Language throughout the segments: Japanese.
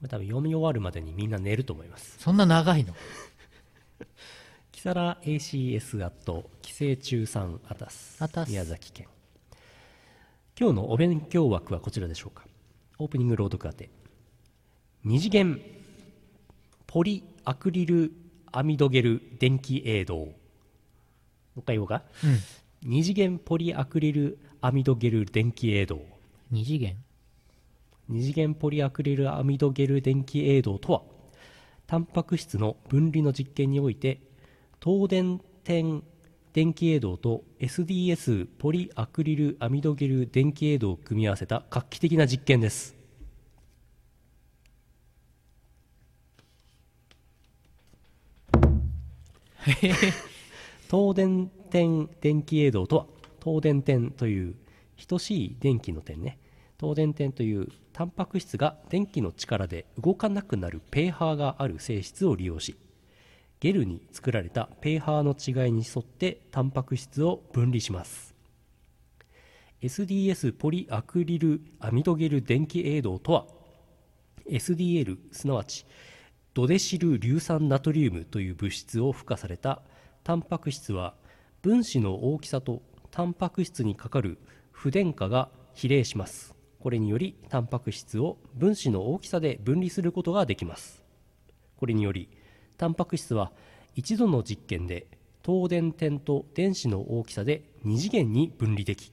これ多分読み終わるまでにみんな寝ると思います。そんな長いの？キサラ ACS アット寄生虫さんアタスアタス。宮崎県。今日のお勉強枠はこちらでしょうか。オープニング朗読当て。二次元ポリアクリルアミドゲル電気映像。もう一回言おうか。うん。二次元ポリアクリルアミドゲル電気映像。二次元？二次元ポリアクリルアミドゲル電気映像とはタンパク質の分離の実験において東電点電気映像と SDS ポリアクリルアミドゲル電気映像を組み合わせた画期的な実験です。東電点電気映像とは東電点という等しい電気の点ね東電点というタンパク質が電気の力で動かなくなるペーハーがある性質を利用しゲルに作られたペーハーの違いに沿ってタンパク質を分離します。SDS ポリアクリルアミドゲル電気映像とは SDL すなわちドデシル硫酸ナトリウムという物質を付加されたタンパク質は分子の大きさとタンパク質にかかる不電荷が比例します。これによりタンパク質を分子の大きさで分離することができます。これによりタンパク質は一度の実験で東電点と電子の大きさで2次元に分離でき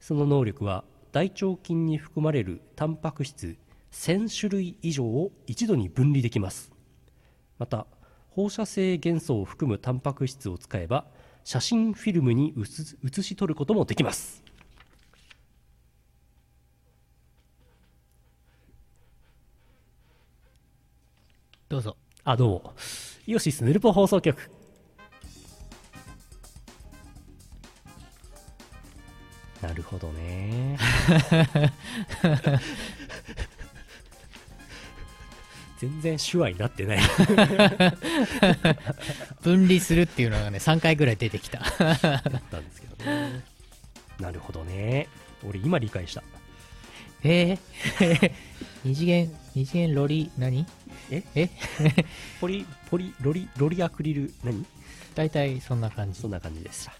その能力は大腸菌に含まれるタンパク質1000種類以上を一度に分離できます。また放射性元素を含むタンパク質を使えば写真フィルムに写し取ることもできます。どうぞ。あどうも。イオシスヌルポ放送局。なるほどね。全然手話になってない。分離するっていうのがね3回ぐらい出てきた。だったんですけどね。なるほどね。俺今理解した。えー、二次元二次元ロリ何？え？え？ポリポリロリロリアクリル何？大体そんな感じ。そんな感じでした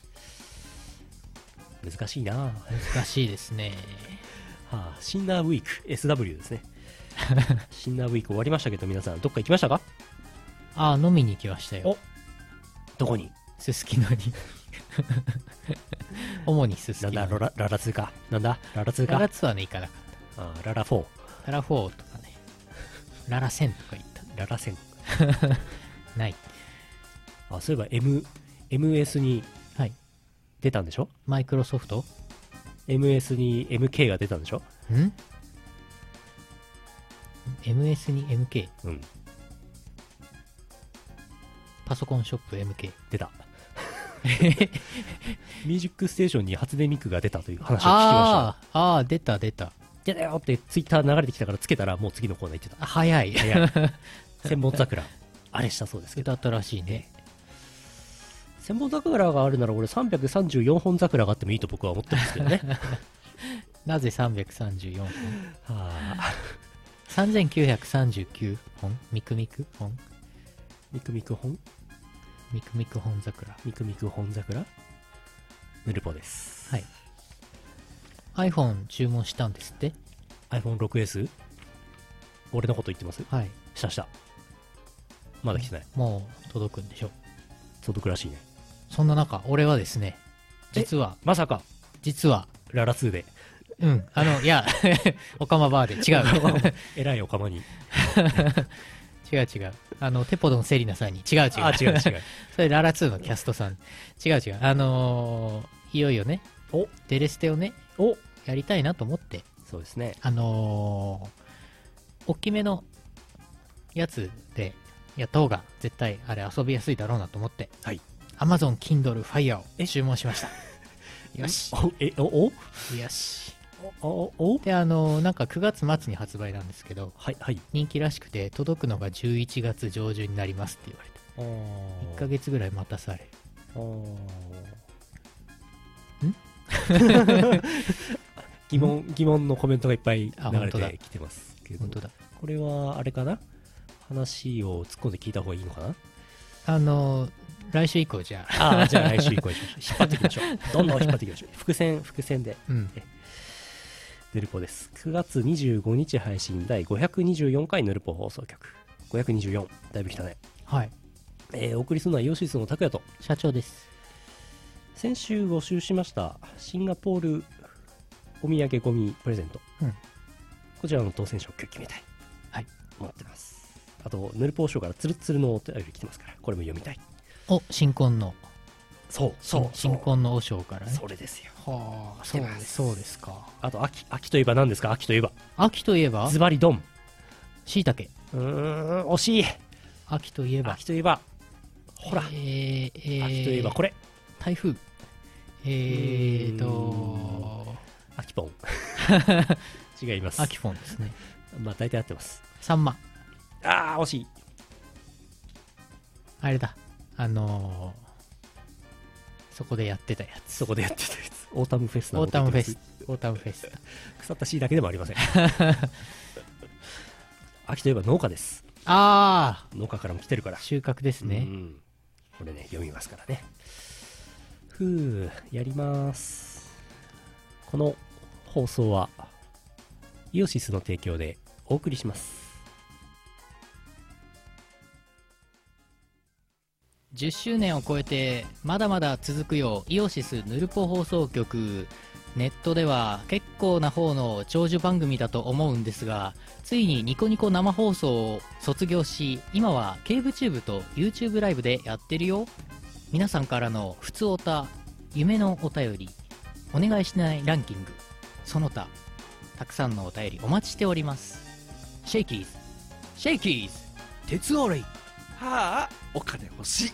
難しいな。は難しいですね。あシンナーウィーク SW ですね。シンナーウィーク終わりましたけど皆さんどっか行きましたか？ああ飲みに行きましたよ。お！どこに？すすきのに。主にすすきのなんだ？ロラララ2かなんだ？ララ2かララツアーね行かなかっあララ4たララ4とかね。ララ1000とか言った。ララ1000 ない。あそういえば、M、MS にはい。出たんでしょ？マイクロソフト？MS に MK が出たんでしょ？ん ?MS に MK うん。パソコンショップ MK 出た。ミュージックステーションに初音ミクが出たという話を聞きました。あーあー出た出た出たよってツイッター流れてきたからつけたらもう次のコーナー行ってた。あ早い。早い。千本桜。あれしたそうですけど。出たったらしいね。千本桜があるなら俺334本桜があってもいいと僕は思ってますけどね。なぜ334本？はあ。3939本？ミクミク本？ミクミク本。ミクミク本？桜。ミクミク本桜。ヌルポですはい iPhone 注文したんですって？iPhone6S 俺のこと言ってます？はい。したした。まだ来てない。もう届くんでしょ届くらしいね。そんな中俺はですね実はまさか。実はララ2で。うん。あのいや オカマバーで違う。えらいおかまに。違う違う。あのテポドンセリナさんに。違う違う。あ違う違う。それララ2のキャストさん。違う違う。あのーいよいよねお？デレステをねお？やりたいなと思ってそうですね。あのー、大きめのやつでやった方が絶対あれ遊びやすいだろうなと思ってはい。Amazon Kindle Fire をえ？注文しました。よし。おえおお？よし。おおお？であのーなんか9月末に発売なんですけどはいはい。人気らしくて届くのが11月上旬になりますって言われて。1ヶ月ぐらい待たされ。る 疑問疑問のコメントがいっぱいあ流れてきてますけど。本当だ。これはあれかな？話を突っ込んで聞いた方がいいのかな？あの来週以降じゃあ。ああじゃあ来週以降 引っ張っていきましょう。どんどん引っ張っていきましょう。伏線伏線で。うん。ヌルポです。9月25日配信第524回ヌルポ放送局。524だいぶ来たね。はい。えーお送りするのはイオシスの拓也と。社長です。先週募集しましたシンガポールお土産ゴミプレゼント、うん。こちらの当選者を今日決めたい。はい。思ってます。あとヌルポーショーからツルツルのお便り来てますからこれも読みたい。お新婚の。そうそう新婚の和尚からね。それですよ。はあ来てます。そうですか。あと秋秋といえば何ですか？秋といえば。秋といえば？ズバリドン。しいたけうーん惜しい。秋といえば。秋といえば。ほら、えー、えー、秋といえばこれ。台風。えーと秋ポン。違います。秋フォンですね。まあ大体合ってます。サンマ。ああ惜しい。あれだ。あのーそこでやってたやつ。そこでやってたやつ。オータムフェスなオータムフェス。オータムフェス腐ったしいだけでもありません。秋といえば農家です。あ農家からも来てるから。あ収穫ですね。うん。これね読みますからね。ふうやります。この放送はイオシスの提供でお送りします。10周年を超えてまだまだ続くよイオシスヌルポ放送局ネットでは結構な方の長寿番組だと思うんですがついにニコニコ生放送を卒業し今は CaveTube と YouTube ライブでやってるよ。皆さんからのふつおた、夢のお便りお願いしないランキング。その他たくさんのお便りお待ちしております。シェイキーズ。シェイキーズ。鉄オレイはあお金欲しい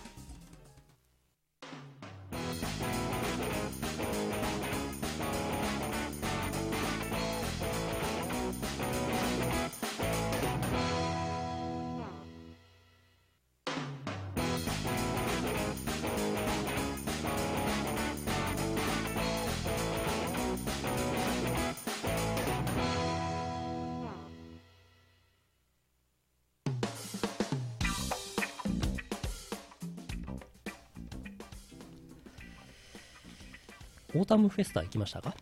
オータムフェスタ行きましたか？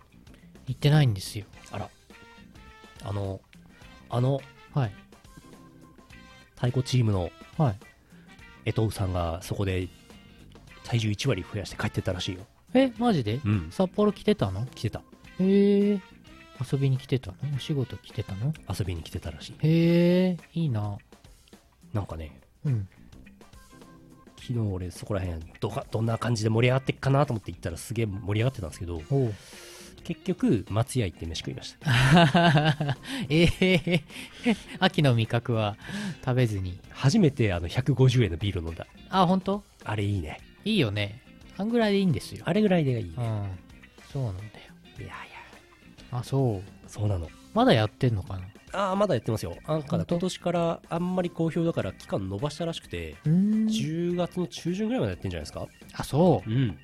行ってないんですよ。あら。あのあのはい。太鼓チームのはい。江藤さんがそこで体重1割増やして帰ってったらしいよ。えマジで？うん。札幌来てたの？来てた。へえ。遊びに来てたの？お仕事来てたの？遊びに来てたらしい。へえいいな。なんかねうん昨日俺そこら辺どかどんな感じで盛り上がってっかなと思って行ったらすげえ盛り上がってたんですけど結局松屋行って飯食いました ええ秋の味覚は食べずに。初めてあの150円のビール飲んだ。あ本当？あれいいね。いいよね。あんぐらいでいいんですよ。あれぐらいでいいね。うん。そうなんだよ。いやいや。あそう。そうなのまだやってんのかな？ああまだやってますよ。なんか本当？今年からあんまり好評だから期間延ばしたらしくてうーん。10月の中旬ぐらいまでやってんじゃないですか？あそう。うん、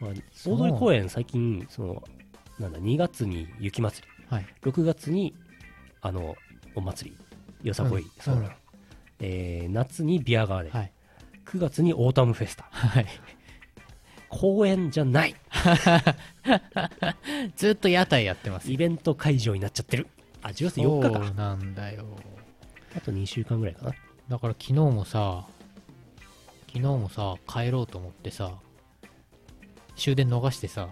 まあ、大通公園最近そのなんだ2月に雪祭り。はい。6月にあのお祭り。よさこい、うん。そうん。えー夏にビアガーデン、はい。9月にオータムフェスタ。はい公園じゃない。ずっと屋台やってますイベント会場になっちゃってる。あ10月4日か。そうなんだよ。あと2週間ぐらいかな。だから昨日もさ昨日もさ帰ろうと思ってさ終電逃してさ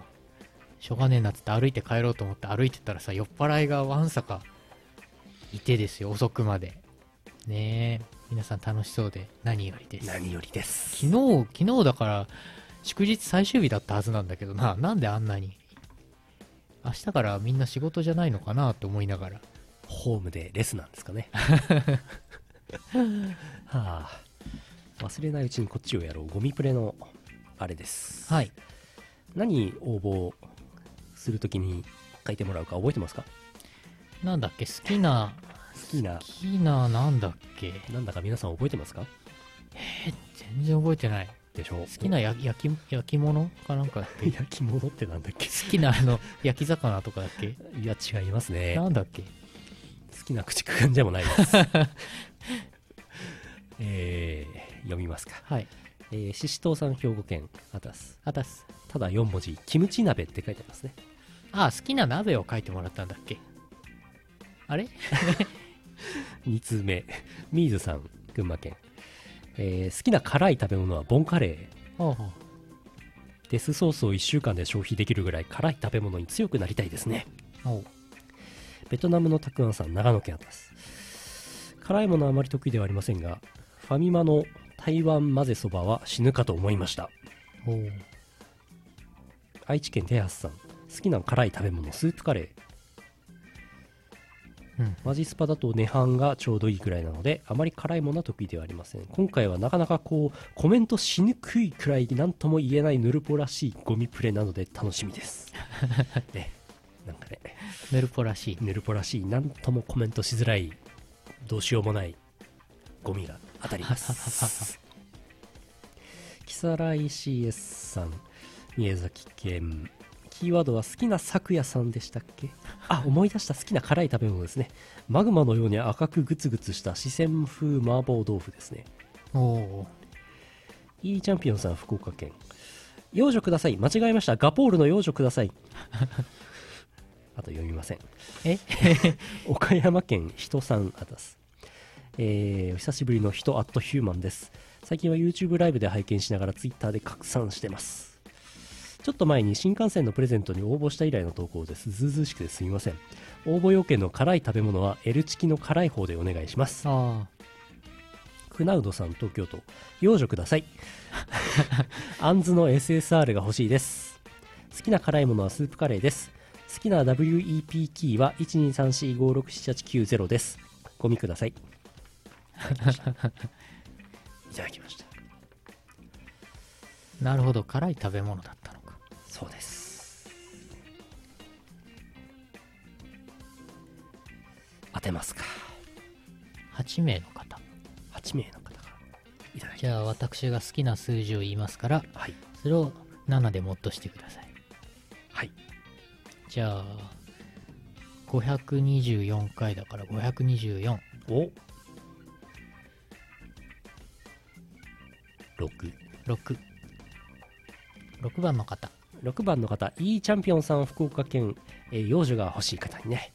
しょうがねえなっつって歩いて帰ろうと思って歩いてたらさ酔っ払いがわんさかいてですよ遅くまで。ねえ。皆さん楽しそうで。何よりです。何よりです。昨日昨日だから祝日最終日だったはずなんだけどな。なんであんなに？明日からみんな仕事じゃないのかなと思いながら。ホームでレスなんですかね。はあ。忘れないうちにこっちをやろう。ゴミプレのあれです。はい。何応募するときに書いてもらうか覚えてますか？なんだっけ？好きな好きな。好きななんだっけ？なんだか皆さん覚えてますか？全然覚えてないでしょう。好きな焼き焼き焼き物かなんかだっけ焼き物ってなんだっけ？好きなあの 焼き魚とかだっけ？いや違いますね。なんだっけ？好きな口くんでもないです。えー、読みますか。はい。えー、ししとうさん兵庫県あたすあたすただ4文字キムチ鍋って書いてありますね。あ好きな鍋を書いてもらったんだっけ？あれ？2通目。ミーズさん群馬県、えー好きな辛い食べ物はボンカレー。デスソースを1週間で消費できるぐらい辛い食べ物に強くなりたいですね。ベトナムのたくあんさん長野県あたす。辛いものはあまり得意ではありませんがファミマの台湾混ぜそばは死ぬかと思いました。愛知県テハスさん好きな辛い食べ物スープカレーうん。マジスパだと涅槃がちょうどいいくらいなのであまり辛いものは得意ではありません。今回はなかなかこうコメントしにくいくらい何とも言えないヌルポらしいゴミプレなので楽しみです。ね。なんかね。ヌルポらしい。ヌルポらしい。何ともコメントしづらいどうしようもないゴミが当たります。キサライ CS さん。宮崎県キーワードは好きな咲夜さんでしたっけ？あ思い出した好きな辛い食べ物ですね。マグマのように赤くグツグツした四川風麻婆豆腐ですね。おおいいチャンピオンさん福岡県。幼女ください。間違えました。ガポールの幼女ください。あと読みません。え？岡山県人さんあたす。えーお久しぶりの人アットヒューマンです。最近は YouTube ライブで拝見しながら Twitter で拡散してますちょっと前に新幹線のプレゼントに応募した以来の投稿です。ずうずうしくてすみません。応募要件の辛い食べ物は L チキの辛い方でお願いします。あクナウドさん東京都。養女ください。アンズの SSR が欲しいです。好きな辛いものはスープカレーです。好きな WEP キーは123456789です。ゴミください。いただきました。いただきましたあなるほど。辛い食べ物だっそうです。当てますか。8名の方。8名の方からいただきじゃあ私が好きな数字を言いますからはい。それを7でもっとしてください。はい。じゃあ524回だから524お。6 6 6番の方6番の方 E チャンピオンさん福岡県、えー幼女が欲しい方にね。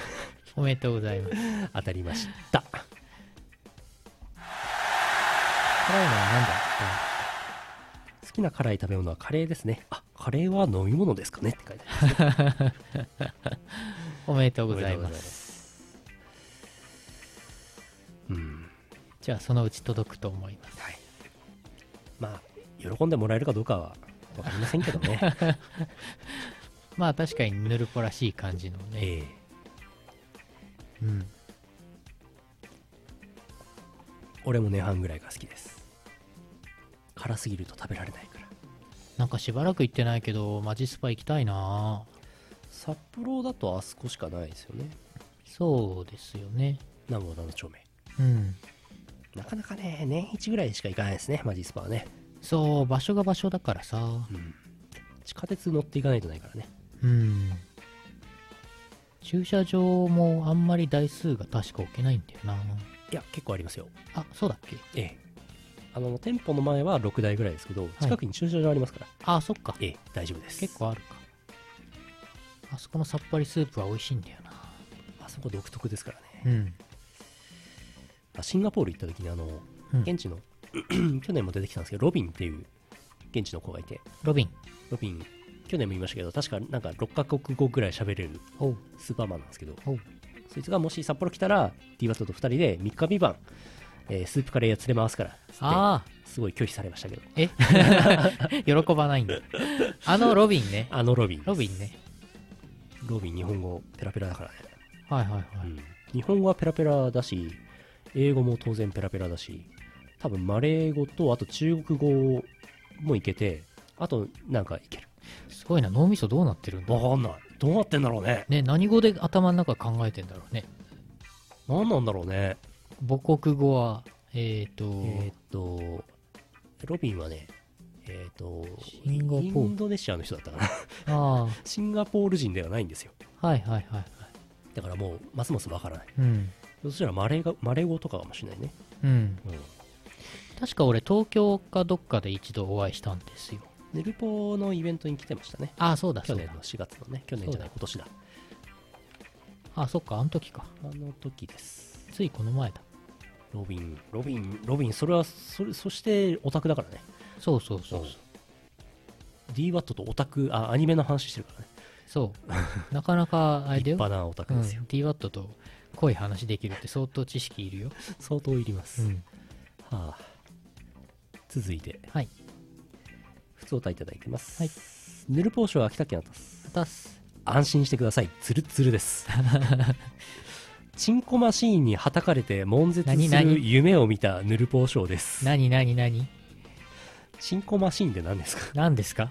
おめでとうございます。当たりました。辛いのは何だ？好きな辛い食べ物はカレーですね。あカレーは飲み物ですかね。って書いてありますおめでとうございおめでとうございまます。うん。じゃあそのうち届くと思います。はい。まあ喜んでもらえるかどうかは分かりませんけどね。まあ確かにヌルポらしい感じのね、ええ。うん。俺も涅槃ぐらいが好きです。辛すぎると食べられないから。なんかしばらく行ってないけどマジスパ行きたいな。札幌だとあそこしかないですよね。そうですよね。南郷7丁目うん。なかなかね年一ぐらいしか行かないですねマジスパはねそう場所が場所だからさ。うん。地下鉄乗っていかないとないからね。うん。駐車場もあんまり台数が確か置けないんだよな。いや結構ありますよ。あそうだっけ？ええ。あの店舗の前は6台ぐらいですけど近くに駐車場ありますから、あそっか。ええ大丈夫です。結構あるか。あそこのさっぱりスープは美味しいんだよな。あそこ独特ですからね。うん。あシンガポール行った時にあのうん。現地の 去年も出てきたんですけどロビンっていう現地の子がいて。ロビン。ロビン去年も言いましたけど確かなんか6カ国語ぐらい喋れるスーパーマンなんですけど。そいつがもし札幌来たら DWAT と2人で3日3晩、えースープカレー屋連れ回すからつってああすごい拒否されましたけど。え？喜ばないんだ。あのロビンね。あのロビンロビンね。ロビン日本語ペラペラだからね、はいはいはい、うん、日本語はペラペラだし英語も当然ペラペラだし多分マレー語とあと中国語もいけてあとなんかいける。すごいな。脳みそどうなってるんだ？わかんない。どうなってんだろうね。ね何語で頭の中考えてんだろうね。何なんだろうね。母国語はえっ、ー、と、えーっとロビンはねえっ、とシンガポール。インドネシアの人だったかな。あ シンガポール人ではないんですよ。あはいはいはいはい。だからもうますますわからない。うん。そしたらマレーがマレー語とかかもしれないね、うん。うん、確か俺東京かどっかで一度お会いしたんですよ。ヌルポのイベントに来てましたね。ああそうだ。去年の4月のね去年じゃない今年だ。あそっかあの時か。あの時です。ついこの前だ。ロビンロビンロビンそれはそれそしてオタクだからね。そうそうそうそう。DWAT とオタクあアニメの話してるからね。そう。なかなかあれだよ。立派なオタクうん、ですよ、DWAT と濃い話できるって相当知識いるよ、相当いります、うん、はあ、続いて。はい。普通歌いただいてます、はい。ヌルポーション秋田県あたす。あたす安心してください。ツルッツルです。チンコマシーンにはたかれて悶絶する夢を見たヌルポーショーです。何何何？チンコマシーンって何ですか？何ですか？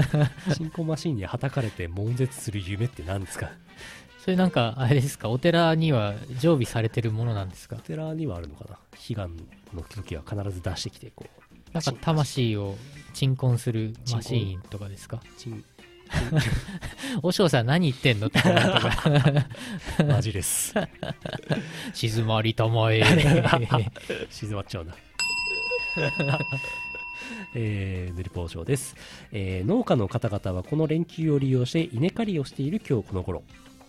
チンコマシーンにはたかれて悶絶する夢って何ですか？それなんかあれですか？お寺には常備されてるものなんですか？お寺にはあるのかな？悲願の時は必ず出してきてこうなんか魂を鎮魂するマシーンとかですか？和尚 さん何言ってんのって マジです。静まりたまえ。静まっちゃうな。えー、ヌルポーです、えー農家の方々はこの連休を利用して稲刈りをしている今日この頃。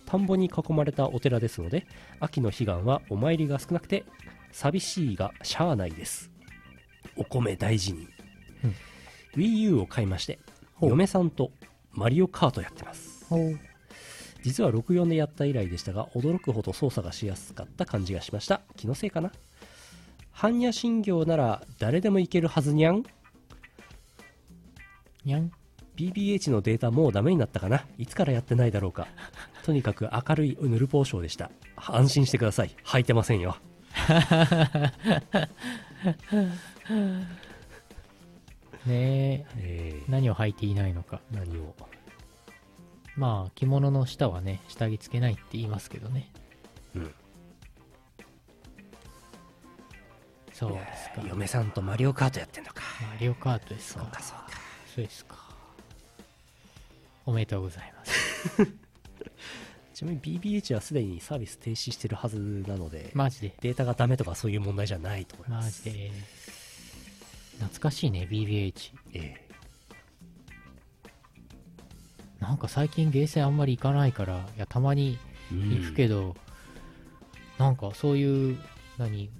田んぼに囲まれたお寺ですので秋の彼岸はお参りが少なくて寂しいがしゃあないですお米大事に、うん。WiiU を買いまして嫁さんとマリオカートやってます。実は64でやった以来でしたが驚くほど操作がしやすかった感じがしました。気のせいかな。般若心経なら誰でもいけるはずにゃん。にゃん？BBH のデータもうダメになったかな。いつからやってないだろうか。とにかく明るいヌルポーショーでした。安心してください。履いてませんよ ねえ。えー、何を履いていないのか。何を？まあ着物の下はね下着つけないって言いますけどね。うん。そうですか。嫁さんとマリオカートやってんのか。マリオカートですか。そうかそうか。そうですか。おめでとうございます。ちなみに BBH はすでにサービス停止してるはずなので、マジで。データがダメとかそういう問題じゃないと思います。マジで懐かしいね BBH えなんか最近ゲーセンあんまり行かないからいやたまにえ行くけど、なんかそういう何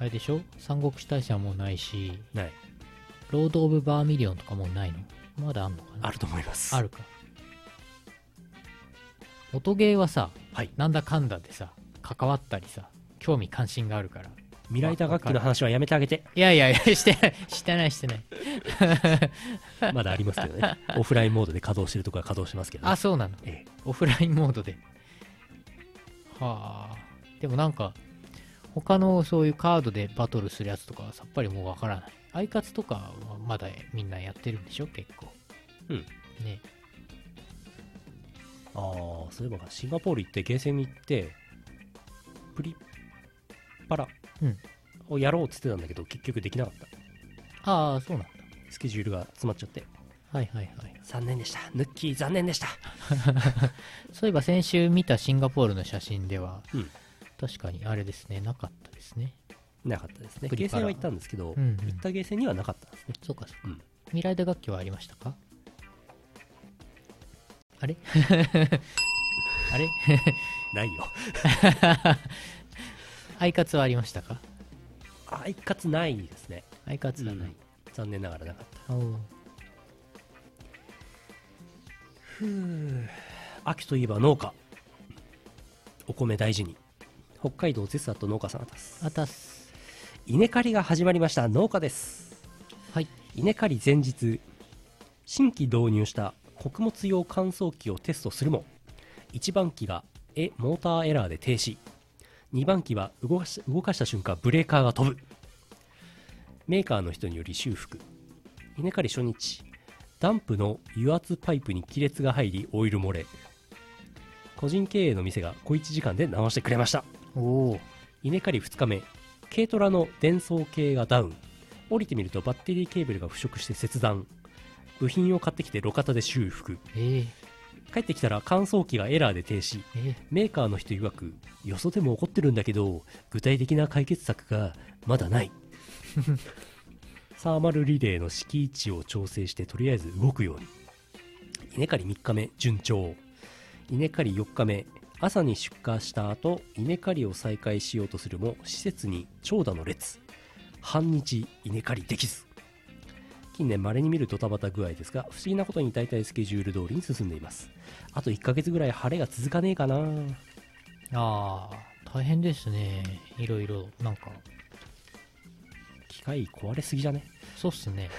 あれでしょ？三国志大戦もないしない。ロード・オブ・バーミリオンとかもうないの？まだあんのかな？あると思います。あるか。音ゲーはさはい。なんだかんだでさ関わったりさ興味関心があるから未来打楽器の話はやめてあげて。いやいやいやしてないしてないしてない。まだありますけどね。オフラインモードで稼働してるとこは稼働してますけど、ね、あそうなの？ええ。オフラインモードで。はあ。でもなんか他のそういうカードでバトルするやつとかはさっぱりもうわからない。アイカツとかはまだみんなやってるんでしょ？結構。うん。ね。ああそういえばシンガポール行ってゲーセンに行ってプリパラうん。をやろうって言ってたんだけど結局できなかった。ああそうなんだ。スケジュールが詰まっちゃって。はいはいはい残念でした。ヌッキー残念でした。そういえば先週見たシンガポールの写真では、うん。確かにあれですねなかったですね。なかったですね。ゲーセンは行ったんですけど、うんうん。行ったゲーセンにはなかったんですね。そうかそうか、うん。未来打楽器はありましたか？あれ？あれ？ないよ アイカツはありましたかアイカツない。ですねアイカツはない、残念ながらなかったおう秋とい。えば農家お米大事に北海道ゼスアット農家さんですあたす稲刈りが始まりました農家ですはい。稲刈り前日新規導入した穀物用乾燥機をテストするも1番機がえモーターエラーで停止2番機は動かし動かした瞬間ブレーカーが飛ぶ。メーカーの人により修復。稲刈り初日。ダンプの油圧パイプに亀裂が入りオイル漏れ。個人経営の店が小1時間で直してくれました。おお稲刈り2日目。軽トラの伝送系がダウン。降りてみるとバッテリーケーブルが腐食して切断。部品を買ってきて路肩で修復。えー、帰ってきたら乾燥機がエラーで停止。えー、メーカーの人曰くよそでも起こってるんだけど具体的な解決策がまだない。サーマルリレーの敷位置を調整してとりあえず動くように。稲刈り3日目順調。稲刈り4日目朝に出荷した後稲刈りを再開しようとするも施設に長蛇の列。半日稲刈りできず近年稀に見るドタバタ具合ですが不思議なことに大体スケジュール通りに進んでいます。あと1ヶ月ぐらい晴れが続かねえかな。ああ大変ですね。いろいろなんか。機械壊れすぎじゃね？そうっすね。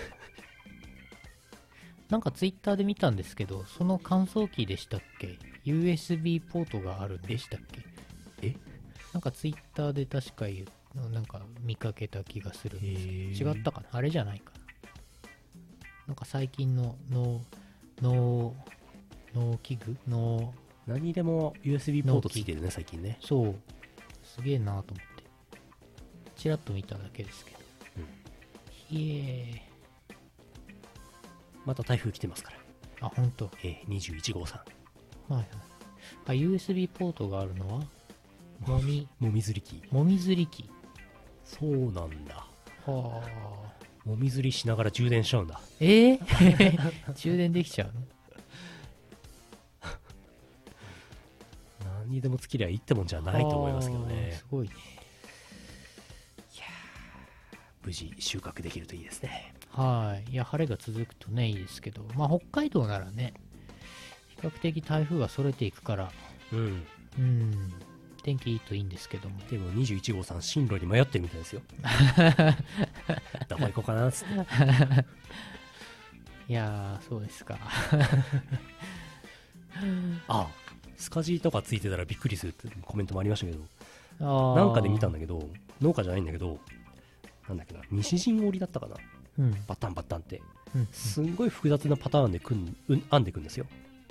なんかツイッターで見たんですけどその乾燥機でしたっけ？USB ポートがあるんでしたっけ？え？なんかツイッターで確か言うなんか見かけた気がするんですへー。違ったかな？あれじゃないかななんか最近の農農農機具？農何にでも USB ポートついてるね最近ね。そう。すげえなと思って。ちらっと見ただけですけど、いえ。また台風来てますから。あ本当。えー、21号さん。はいはい。あ USB ポートがあるのは？もみ。もみずり機。もみずり機。そうなんだ。はあもみずりしながら充電しちゃうんだ。えー、充電できちゃうの？何にでも尽きりゃいいってもんじゃないと思いますけどはあねすごいね。無事収穫できるといいですね。はい。いや晴れが続くとねいいですけど。まあ北海道ならね比較的台風がそれていくから。うん。うん天気いいといいんですけども。でも21号さん進路に迷ってるみたいですよ。どこ行こうかなっつって。いやーそうですか。あスカジーとかついてたらびっくりするってコメントもありましたけど。なんかで見たんだけど農家じゃないんだけどなんだっけな西陣織だったかな。うん。バッタンバッタンって。うん。すんごい複雑なパターンで組ん編んでいくんですよ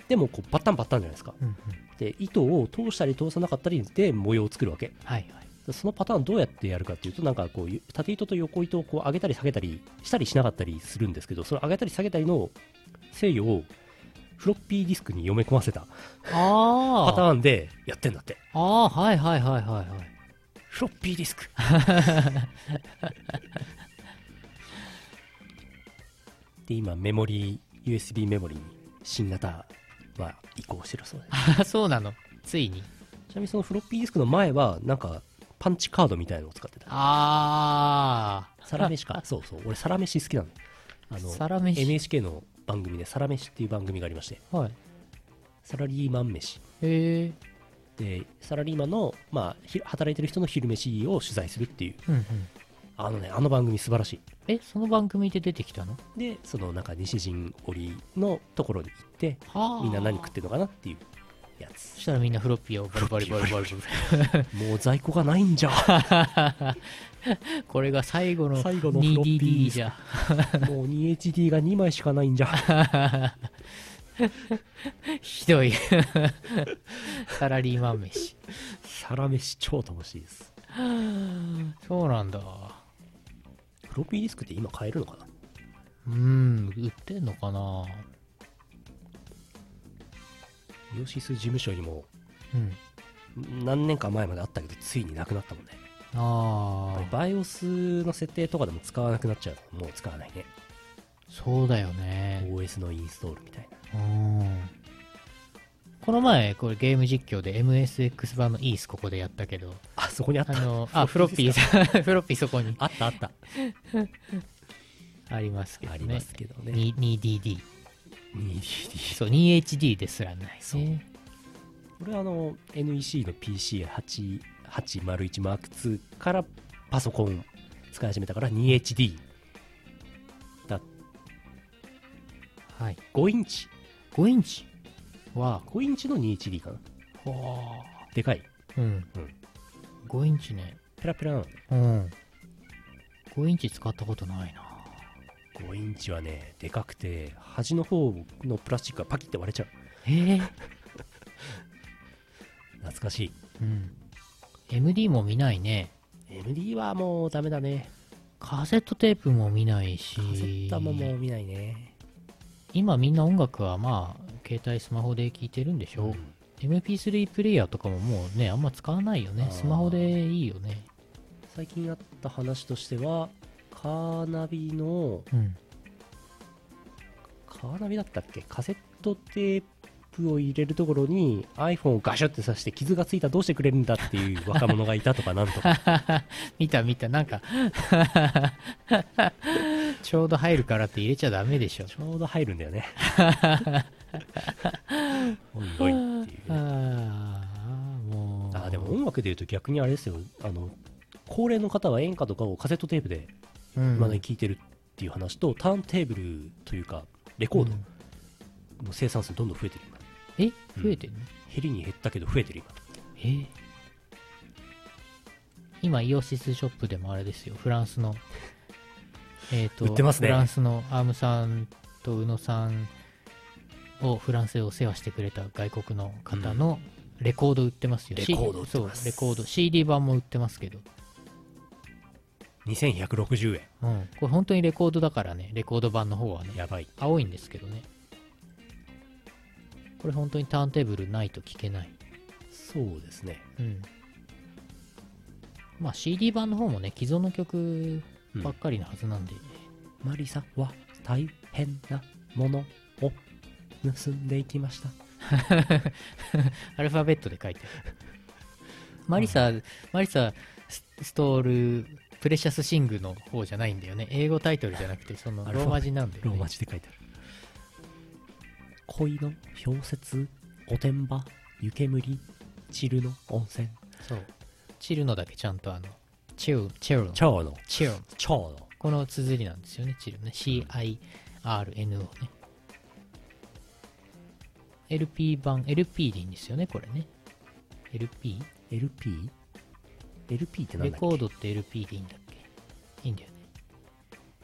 でもこうバッタンバッタンじゃないですか。うんうん。で糸を通したり通さなかったりで模様を作るわけ。はいはい。そのパターンどうやってやるかっていうとなんかこうゆ縦糸と横糸をこう上げたり下げたりしたりしなかったりするんですけどその上げたり下げたりの制御をフロッピーディスクに読め込ませたあパタあーンでやってんだって。ああはいはいはいはいはい。フロッピーディスク。で今メモリー USB メモリーに新型は。移行してるそうですあそうなの。ついに。ちなみにそのフロッピーディスクの前はなんかパンチカードみたいなのを使ってた。あサラメシか。そうそう。俺サラメシ好きなの。ああのサラメシ。NHK の番組でサラメシっていう番組がありまして。はい。サラリーマン飯。へえでサラリーマンの、まあ、ひ働いてる人の昼飯を取材するっていううんうんあのねあの番組素晴らしい。えその番組で出てきたの？でそのなんか西陣織のところに行ってはあ。みんな何食ってるのかなっていうやつ。そしたらみんなフロッピーをバリバリバリバリバリ。もう在庫がないんじゃ。これが最後の最後のフロッピー。2DD じゃ。もう 2HD が2枚しかないんじゃ。ひどい。サラリーマン飯。サラメシ超楽しいです。そうなんだ。フロッピーディスクって今買えるのかな？うん売ってんのかな？イオシス事務所にもうん。何年か前まであったけどついになくなったもんね。ああやっぱり BIOS の設定とかでも使わなくなっちゃうともう使わないね。そうだよね。OS のインストールみたいな。うんこの前これゲーム実況で MSX 版のイースここでやったけど。あそこにあった？あのあフロッピーフロッピーそこに。あったあった。ありますけどね。ありますけどね。2- 2DD 2DD そう 2HD ですらないそう。ねこれはあの NEC の PC801 M2 からパソコン使い始めたから 2HD だはい。5インチ。5インチは5インチの 2HD かな。はでかい。うん、うん。5インチね。ペラペラなの。うん。5インチ使ったことないな。5インチはねでかくて端の方のプラスチックがパキって割れちゃう。ええ 懐かしい。うん。MD も見ないね。MD はもうダメだね。カセットテープも見ないし。カセッタももう見ないね今みんな音楽はまあ携帯スマホで聴いてるんでしょ、うん。MP3 プレイヤーとかももうねあんま使わないよねスマホでいいよね。最近あった話としてはカーナビのうん。カーナビだったっけ？カセットテープを入れるところに iPhone をガシャって刺して傷がついたらどうしてくれるんだっていう若者がいたとかなんとか。見た見た。なんか ちょうど入るからって入れちゃダメでしょ。ちょうど入るんだよね。おいおいっていうあねあもう。あでも音楽でいうと逆にあれですよ。あの高齢の方は演歌とかをカセットテープでうん。まだに聴いてるっていう話と、ターンテーブルというかレコードの生産数どんどん増えてる今え増えてるの、減りに減ったけど増えてる今え？今イオシスショップでもあれですよ。フランスの。えっ、と売ってますね。フランスのアームさんと宇野さんをフランスでお世話してくれた外国の方のレコード売ってますよ、レコード売ってます。そうレコード。CD 版も売ってますけど。2160円。うん、これ本当にレコードだからね、レコード版の方はね、やばい青いんですけどね。これ本当にターンテーブルないと聞けない。そうですねうん。まあ CD 版の方もね、既存の曲うんばっかりのはずなんで、マリサは大変なものを盗んでいきました アルファベットで書いてある。マリサ、マリサ stole precious thing の方じゃないんだよね。英語タイトルじゃなくて、そのローマ字なんだよね。ローマ字で書いてある恋の氷雪おてんば湯煙チルノ温泉そう。チルノだけちゃんとあの、チル、チルノ。蝶のチルノ。蝶のこの綴りなんですよね、チルね。C-I-R-N-O ね。LP 版、LP でいいんですよね、これね。LP? LP? LP ってなレんだっけ？コードって LP でいいんだっけ？いいんだよね。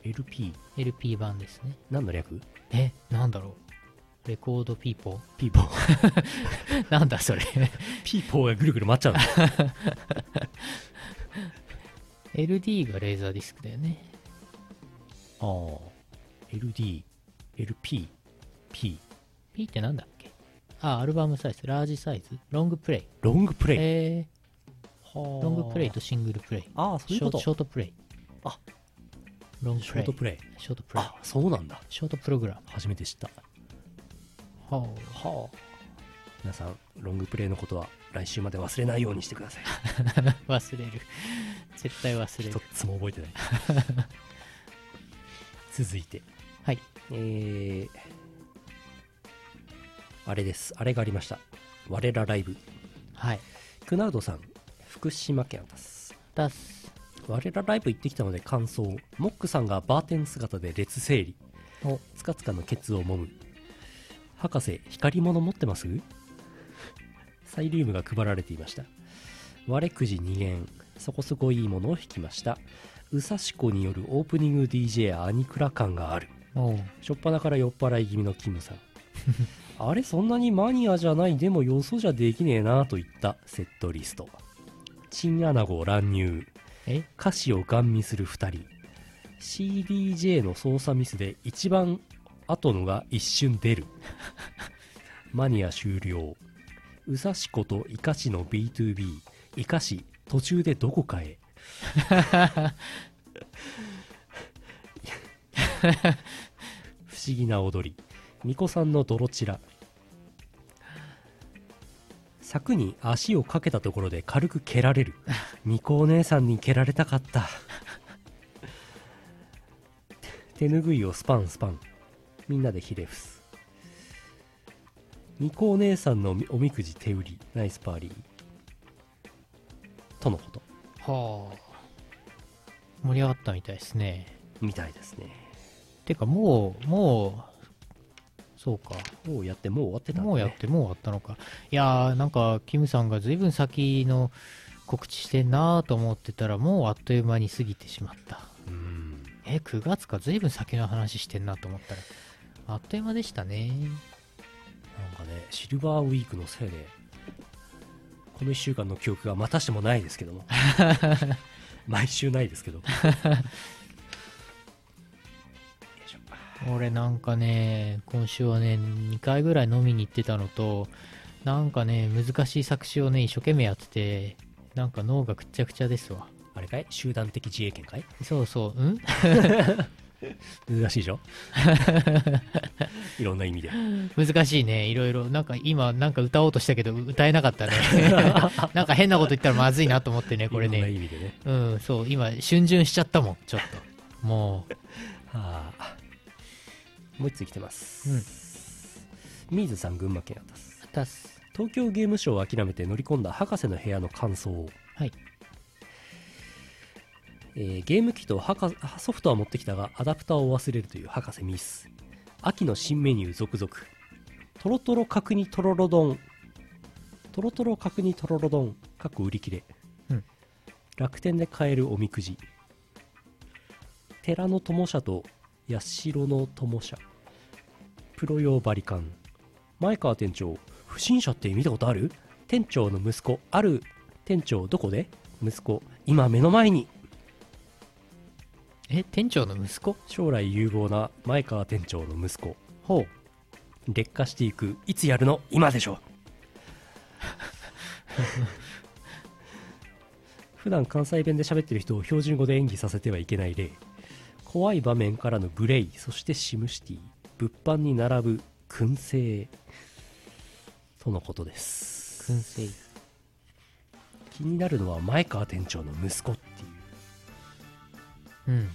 LP LP 版ですね。何の略？え、なんだろう。レコードピーポピーポーーなんだそれ。ピーポーがぐるぐる回っちゃう LD がレーザーディスクだよね。ああ LD LP P P ってなんだっけ？あ、アルバムサイズ、ラージサイズ、ロングプレイ。ロングプレイ、えはー、あロングプレイとシングルプレイ。ああそういうことショートショートプレイ。あロングプレイショート。プレイショートプレイ。あそうなんだショートプログラム。初めて知ったははあ。皆さんロングプレイのことは来週まで忘れないようにしてください。あ、忘れる。絶対忘れ一る。つも覚えてない。続いて。はい。えー、あれです。あれがありました。我らライブ。はい。クナウドさん福島県です。出す。我らライブ行ってきたので感想モックさんがバーテン姿で列整理。お、つかつかのケツを揉む博士光り物持ってます？サイリウムが配られていました。割れくじ2円そこそこいいものを引きました。宇佐し子によるオープニング DJ アニクラ感がある。しょっぱなから酔っ払い気味のキムさん。あれそんなにマニアじゃないでもよそじゃできねえなといった。セットリスト。チンアナゴ乱入。え？歌詞をガン見する2人。CDJ の操作ミスで一番後のが一瞬出る。マニア終了。宇佐し子とイカシの B2B イカシ途中でどこかへ。不思議な踊り。巫女さんの泥チラ。柵に足をかけたところで軽く蹴られる。巫女お姉さんに蹴られたかった。手ぬぐいをスパンスパン。みんなでひれ伏す巫女お姉さんのおみくじ手売りナイスパーリーとのことはあ。盛り上がったみたいですね。みたいですねてか、もう、もう、そうか。もうやってもう終わってたねもうやって、もう終わったのか。いやー、なんか、キムさんが随分先の告知してんなーと思ってたら、もうあっという間に過ぎてしまった。うんえ、9月か？随分先の話してんなと思ったら、あっという間でしたね。なんかねシルバーウィークのせいでこの1週間の記憶がまたしてもないですけども。毎週ないですけど。俺なんかね、今週はね、2回ぐらい飲みに行ってたのと、なんかね、難しい作詞をね、一生懸命やってて、なんか脳がくっちゃくちゃですわ。あれかい？集団的自衛権かい？そうそう、うん？難しいでしょ？いろんな意味で難しいね、いろいろ。なんか今、なんか歌おうとしたけど、歌えなかったね。なんか変なこと言ったらまずいなと思ってね、これいろんなね。意味でねうん、そう、今、逡巡しちゃったもん、ちょっと。もは あもう一つ来てますうんミーズさん群馬県あたすう、たす。東京ゲームショウを諦めて乗り込んだ博士の部屋の感想をはい。えーゲーム機とソフトは持ってきたがアダプターを忘れるという博士ミス。秋の新メニュー続々。とろとろ角煮とろろ丼。とろとろ角煮とろろ丼。かっこ売り切れ、うん。楽天で買えるおみくじ。寺の友社と八代の友社。プロ用バリカン。前川店長不審者って見たことある？店長の息子。ある店長どこで？息子今目の前にえ、店長の息子？将来有望な前川店長の息子。ほう。劣化していくいつやるの？今でしょ。普段関西弁で喋ってる人を標準語で演技させてはいけない例。怖い場面からのブレイそしてシムシティ。物販に並ぶ燻製。とのことです。燻製。気になるのは前川店長の息子っていうん。う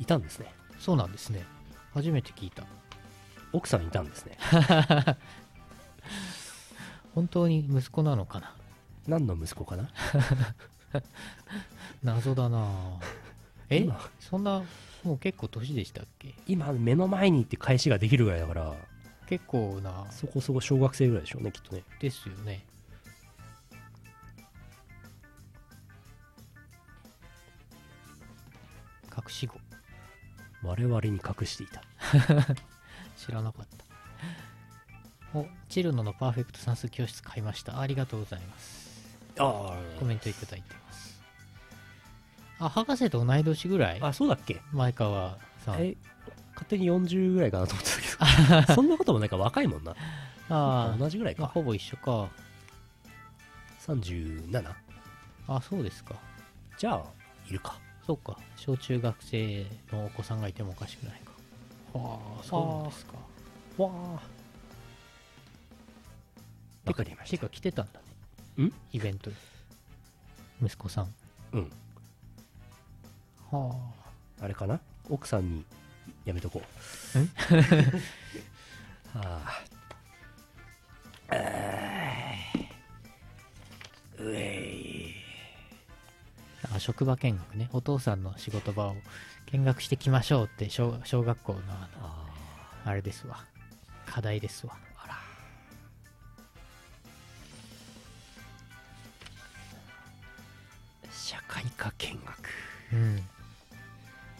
いたんですね。そうなんですね。初めて聞いた。奥さんいたんですね。本当に息子なのかな？何の息子かな？謎だなぁ。え？今？そんな、もう結構年でしたっけ？今目の前にって返しができるぐらいだから。結構な、そこそこ小学生ぐらいでしょうねきっとね。ですよね。隠し子。我々に隠していた 知らなかった。お、チルノのパーフェクト算数教室買いました。ありがとうございます。あコメントいただいてます。あ、博士と同い年ぐらい？あそうだっけ？前川さん。え勝手に40ぐらいかなと思ってたけど そんなこともないか若いもんなああ、まあ、同じぐらいかほぼ一緒か。37あ、そうですか。じゃあいるかそうか。小中学生のお子さんがいてもおかしくないか。はあ、そうなんですか。わあわかりましてたか来てたんだね。ん？イベントに。息子さん。うんはあれかな？奥さんにやめとこう。ん はあ。うえい。あ。あ職場見学ね。お父さんの仕事場を見学してきましょうって小小学校のあのああれですわ。課題ですわ。ーあら。社会科見学。うん。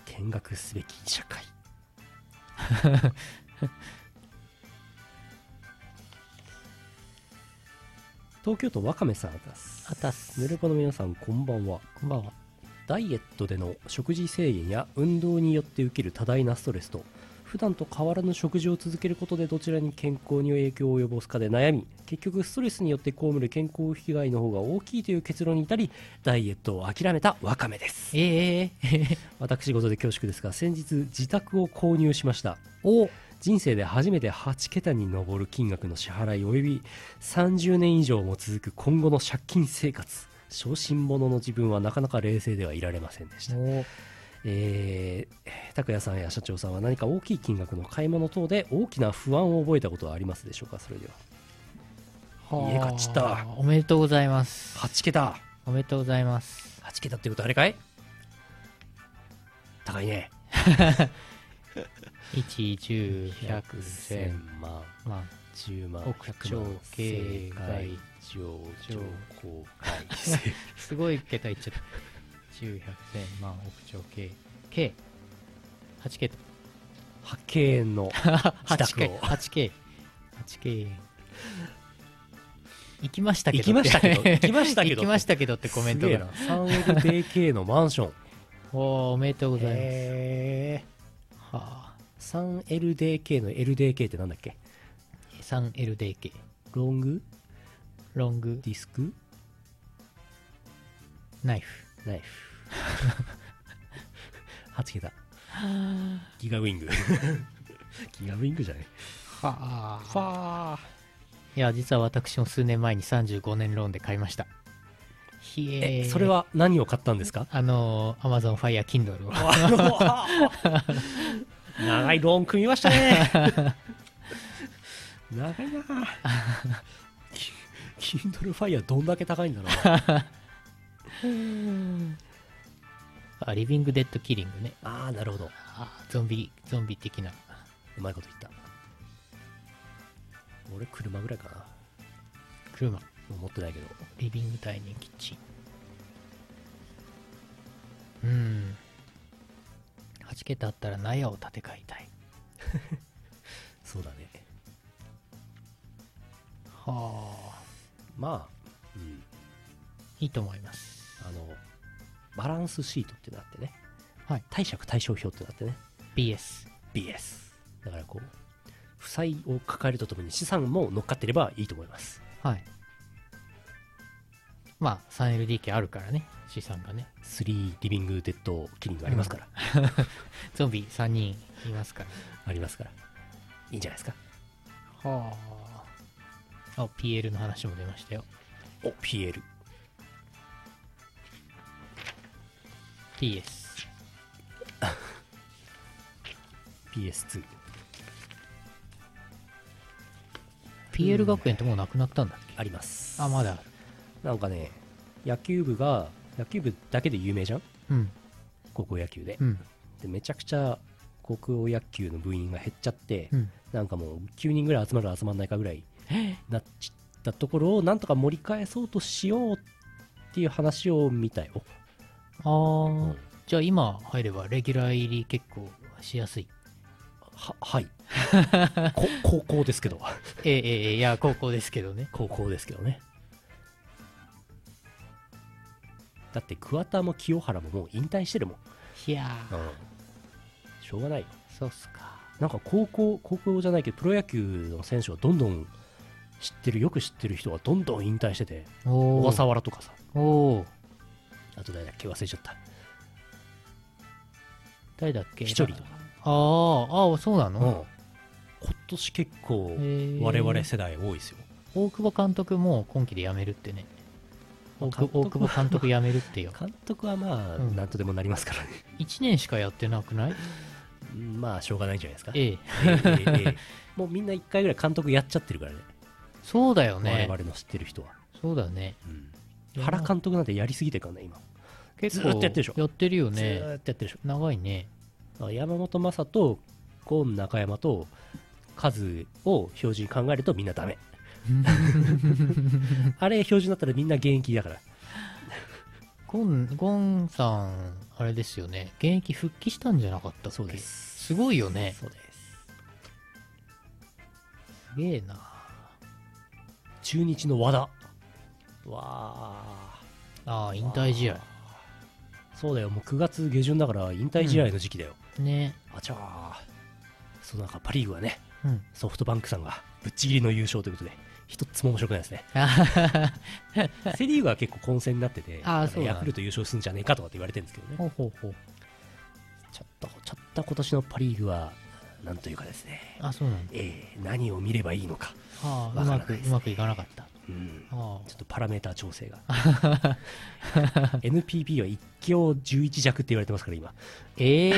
見学すべき社会。東京都わかめさんです。あたす。ぬるぽの皆さんこんばんは。こんばんは。ダイエットでの食事制限や運動によって受ける多大なストレスと普段と変わらぬ食事を続けることでどちらに健康に影響を及ぼすかで悩み結局ストレスによって被る健康被害の方が大きいという結論に至りダイエットを諦めたワカメですええ 私事で恐縮ですが先日自宅を購入しましたお人生で初めて8桁に上る金額の支払いおよび30年以上も続く今後の借金生活小心者の自分はなかなか冷静ではいられませんでした。おえー、拓也さんや社長さんは何か大きい金額の買い物等で大きな不安を覚えたことはありますでしょうか？それでは。はあ家買っちった。わおめでとうございます。8桁。おめでとうございます。8桁ってことあれかい？高いね 1、10、100、1000 1000、万万、10万億100兆万経正解済上上場公開正すごい桁いっちゃった。10、100、1000、万、億兆、計、計、8桁。八景園の自8宅計、を8計、8計。行きましたけど。行きましたけど行きましたけど行きましたけどってコメントが。すげえな 3LDK のマンション おーおめでとうございます。へえはあ。3LDK の LDK ってなんだっけ？3LDK ロング？ロング。ディスク？ナイフ。ナイフ。8桁ギガウィング。ギガウィングじゃないはあ。ファー。いや実は私も数年前に35年ローンで買いました。ひええそれは何を買ったんですか？あの Amazon Fire Kindle を 長いローン組みましたね。長いな。キ Kindle Fire どんだけ高いんだろう。あリビングデッドキリングね。ああなるほど。あゾンビゾンビ的な。うまいこと言った。俺車ぐらいかな。車。持ってないけど。リビングダイニングキッチン8桁あったら納屋を建て替えたい。そうだね。はあ。まあうん。いいと思います。あのバランスシートっていうのがあってね、はい。貸借対照表っていうのがあってね BS BS だからこう負債を抱えるとともに資産も乗っかってればいいと思います。はいまあ 3LDK あるからね。資産がね。3リビングデッドキリングありますから、ゾンビ3人いますから。ありますから。いいんじゃないですか。はあ。あ PL の話も出ましたよ。お PL PS PS2 PL 学園ってもうなくなったんだっけ？あります。あまだあるなんかね野球部が野球部だけで有名じゃん？うん。高校野球で,、うん。でめちゃくちゃ高校野球の部員が減っちゃって、うん。なんかもう9人ぐらい集まる集まんないかぐらいなっちったところをなんとか盛り返そうとしようっていう話を見たよ、あー。じゃあ今入ればレギュラー入り結構しやすい？ははい。こ高校ですけど。ええええええいや高校ですけどね。高校ですけどねだって桑田も清原ももう引退してるもん、いやー。うん、しょうがない。よそうっすか。なんか高校高校じゃないけどプロ野球の選手はどんどん知ってるよく知ってる人がどんどん引退してて小笠原とかさ。おおあと誰だっけ忘れちゃった。誰だっけ？一人とか。あーあーそうなうん。の、今年結構我々世代多いですよ。大久保監督も今季で辞めるってね大久保監督辞めるってよ。監督はまあ、うん、なんとでもなりますからね。1年しかやってなくない？まあしょうがないじゃないですか。ええ。えええ、もうみんな1回ぐらい監督やっちゃってるからね。そうだよね。我々の知ってる人は。そうだね、うん、原監督なんてやりすぎてるからね今。結構ずっとやってるでしょ。やってるよね。ずっとやってるでしょ。長いね。山本昌と今中山と数を標準に考えるとみんなダメ。あれ標準だったらみんな現役だから。ゴンゴンさんあれですよね。現役復帰したんじゃなかったそうです。すごいよね。そうです。すげえな。中日の和田。わあああ引退試合。そうだよ。もう9月下旬だから引退試合の時期だよ、ね。あちゃー。その中パ・リーグはねうん。ソフトバンクさんがぶっちぎりの優勝ということで一つも面白くないですね。セ・リーグは結構混戦になっててそうヤクルト優勝するんじゃねえかとかって言われてるんですけどね。ほうほうほう。ちょっとちょっと今年のパ・リーグはなんというかですね。あそうなんだ。えー何を見ればいいのか、ああわうまくうまくいかなかった。うん、あちょっとパラメーター調整が。NPB は一強11弱って言われてますから今。え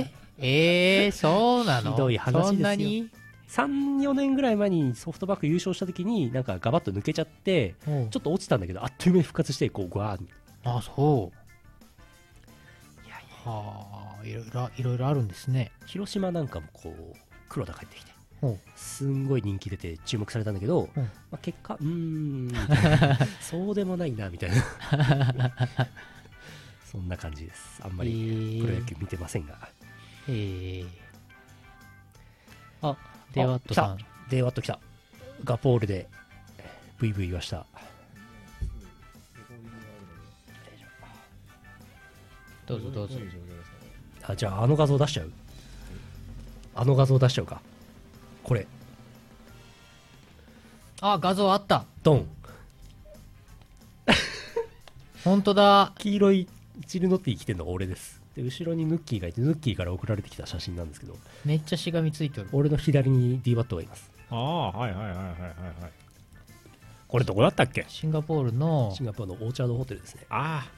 えええそうなの？ひどい話ですよ。そんなに？34年ぐらい前にソフトバンク優勝した時になんかガバッと抜けちゃってちょっと落ちたんだけどあっという間に復活してこうグワーンあそう。いやはあいろいろいろいろあるんですね。広島なんかもこう黒田帰ってきてすんごい人気出て注目されたんだけど、うん。まあ、結果うーん そうでもないなみたいな。そんな感じです。あんまりプロ野球見てませんが、ええあデワットさん。デワット来た。ガポールでブイブイ言わした。どうぞどうぞ。あじゃああの画像出しちゃう？あの画像出しちゃうか。これ。あ画像あった。ドン。本当だ。黄色いチルノッティ着てるのが俺ですで後ろにヌッキーがいてヌッキーから送られてきた写真なんですけど。めっちゃしがみついてる。俺の左に d バットがいます。ああはいはいはいはいはいはい。これどこだったっけ？シンガポールのシンガポールのオーチャードホテルですね。あ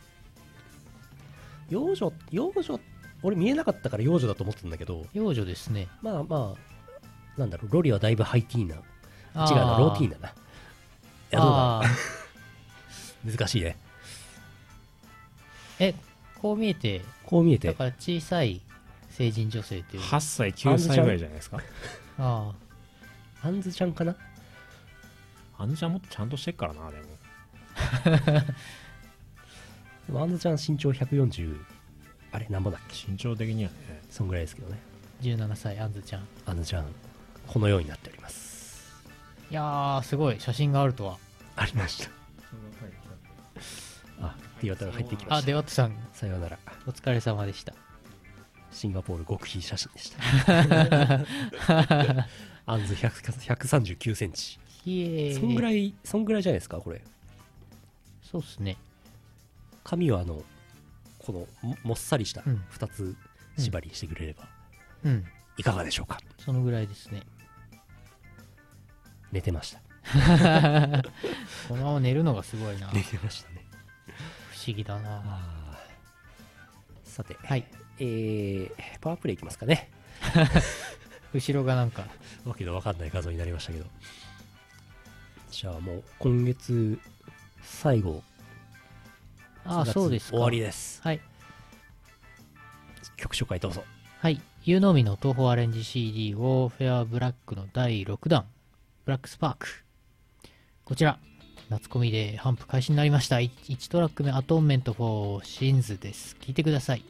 幼女幼女俺見えなかったから幼女だと思ってたんだけど。幼女ですね。まあまあなんだろうロリはだいぶハイティーな違うなローティーンだな。いやどうだ？難しいね。えこう見えてこう見えて。だから小さい成人女性っていう。あ8歳9歳ぐらいじゃないですか。あアンズちゃんかな？あのちゃんもっとちゃんとしてっからなでも。でもアンズちゃん身長140あれなんぼだっけ？身長的にはね。そんぐらいですけどね。あ17歳アンズちゃん。アンズちゃんこのようになっております。いやーすごい。写真があるとは。ありましたあディワタが入ってきまあした。デワットさん。さようなら。お疲れ様でした。シンガポール極秘写真でした。アンズ100 139センチ。ひえー。そんぐらいいそんぐらいじゃないですかこれ。そうっすね。髪はあのこのももっさりしたうん。2つ縛りにしてくれればうん。いかがでしょうか、そのぐらいですね。寝てました。このまま寝るのがすごいな。寝てましたね。不思議だな。さて、はい。えー、パワープレイいきますかね。後ろがなんか。わけのわかんない画像になりましたけど。じゃあもう今月最後。ああ9月そうですか。終わりです。はい。曲紹介どうぞ。はい。ユーノミの東宝アレンジ CD をフェアブラックの第6弾、ブラックスパーク。こちら、夏コミでハンプ開始になりました。1トラック目アトーンメント4シンズです。聞いてください。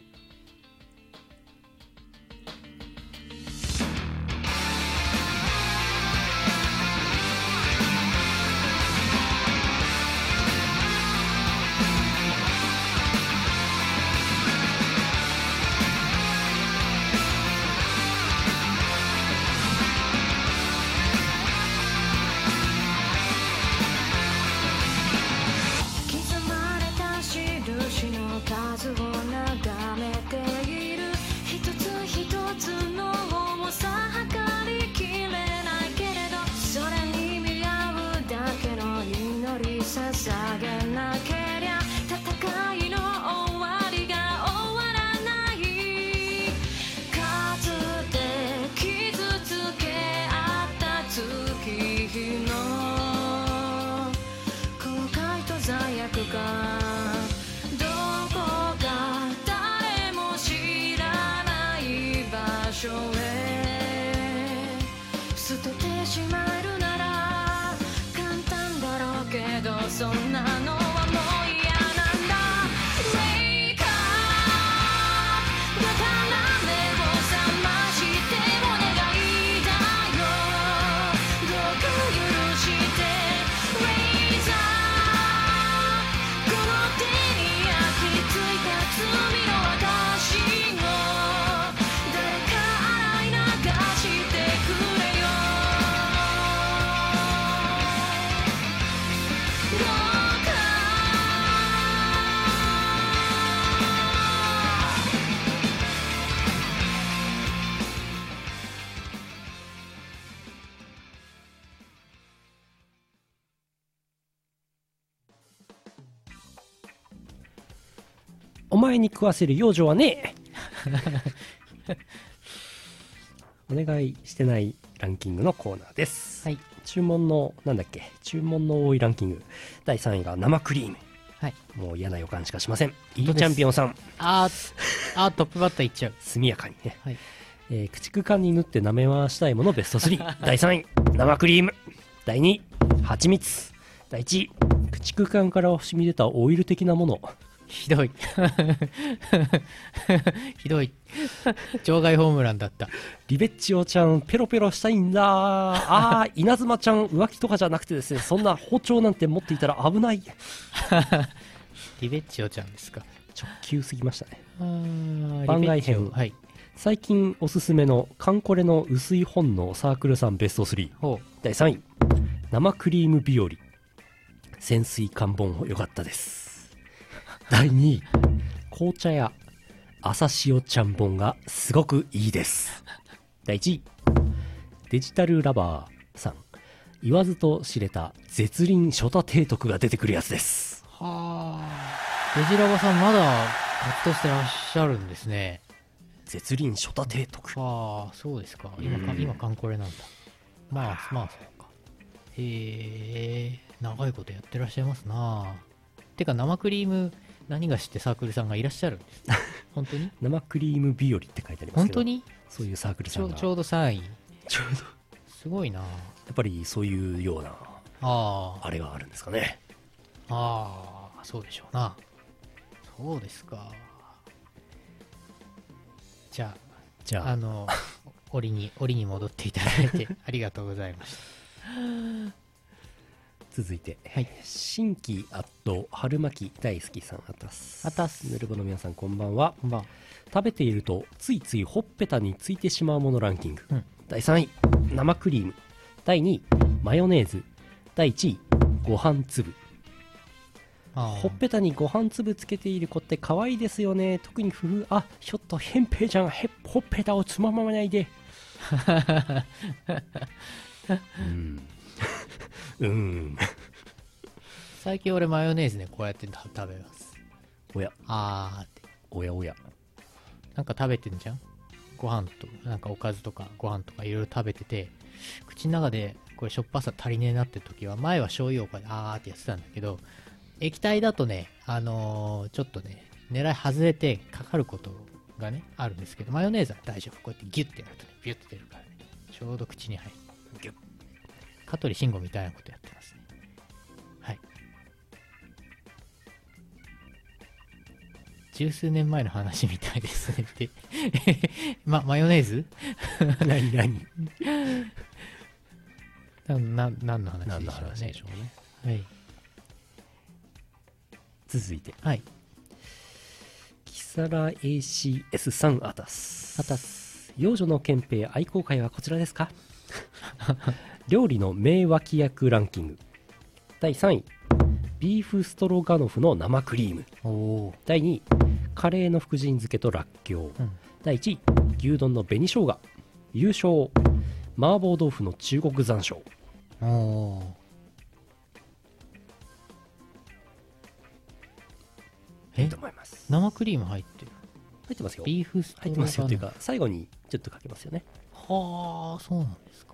に食わせる養女はねえ。お願いしてないランキングのコーナーです、はい。注文のなんだっけ？注文の多いランキング。第3位が生クリーム。はい。もう嫌な予感しかしません。いい当です。チャンピオンさん。あー、あートップバッターいっちゃう。速やかにね、はい。えー駆逐艦に塗って舐め回したいものベスト3 第3位生クリーム。第2位蜂蜜。第1位駆逐艦から染み出たオイル的なものひどい。ひどい。場外ホームランだった。リベッチオちゃんペロペロしたいんだ あー稲妻ちゃん浮気とかじゃなくてですねそんな包丁なんて持っていたら危ない リベッチオちゃんですか。直球すぎましたね番外編はい。最近おすすめのカンコレの薄い本のサークルさんベスト3ほ第3位生クリーム日和潜水艦本良かったです第2位紅茶や朝塩ちゃん本がすごくいいです。第1位デジタルラバーさん。言わずと知れた絶倫初太提督が出てくるやつです。うはあ。デジラバさんまだ活動してらっしゃるんですね。絶倫初太提督。ああそうですか。今かうん。今カンコレなんだ。まあまあそうか。へえ長いことやってらっしゃいますな。てか生クリーム何がしてサークルさんがいらっしゃるんです 本当に？生クリーム日和って書いてありますけど。本当に？そういうサークルさが。ちょうんちょうど3位ちょうど。やすごいな。っぱりそういうようなああ。あれがあるんですかね。ああそうでしょうな。そうですか。じゃじゃああ。あの 折に折に戻っていただいてありがとうございました続いて、はい。新規アット春巻き大好きさんあたす。あたす。ぬるぼの皆さんこんばんは。こんばんは。食べているとついついほっぺたについてしまうものランキング、うん。第3位生クリーム。第2位マヨネーズ。第1位ご飯粒。あほっぺたにご飯粒つけている子って可愛いですよね。特に夫婦あちょっとへんぺいちゃん。へほっぺたをつままないで。うんうん。最近俺マヨネーズねこうやってた食べます。おや。あーって。おやおや。なんか食べてんじゃん？ご飯となんかおかずとかご飯とかいろいろ食べてて口の中でこれしょっぱさ足りねえなって時は前は醤油をこうやってあーってやってたんだけど液体だとねあのーちょっとね狙い外れてかかることがねあるんですけどマヨネーズは大丈夫。こうやってギュッてやるとねビュッて出るからね。ちょうど口に入る香取慎吾みたいなことやってますね。はい。十数年前の話みたいですね。ってま、マヨネーズ？何 何？な、な、何の話何のでしょうね。話でしょ。うね。はい。続いて。はい。キサラ ACS さんあたす。あたす。幼女の憲兵愛好会はこちらですか？料理の名脇役ランキング。第3位ビーフストロガノフの生クリーム。第2位カレーの福神漬けとらっきょう、うん。第1位牛丼の紅生姜。優勝麻婆豆腐の中国山椒。いいと思います。生クリーム入ってる。入ってますよ。ビーフストロ入ってますよ。というガノか最後にちょっとかけますよね。フはあ、そうなんですか。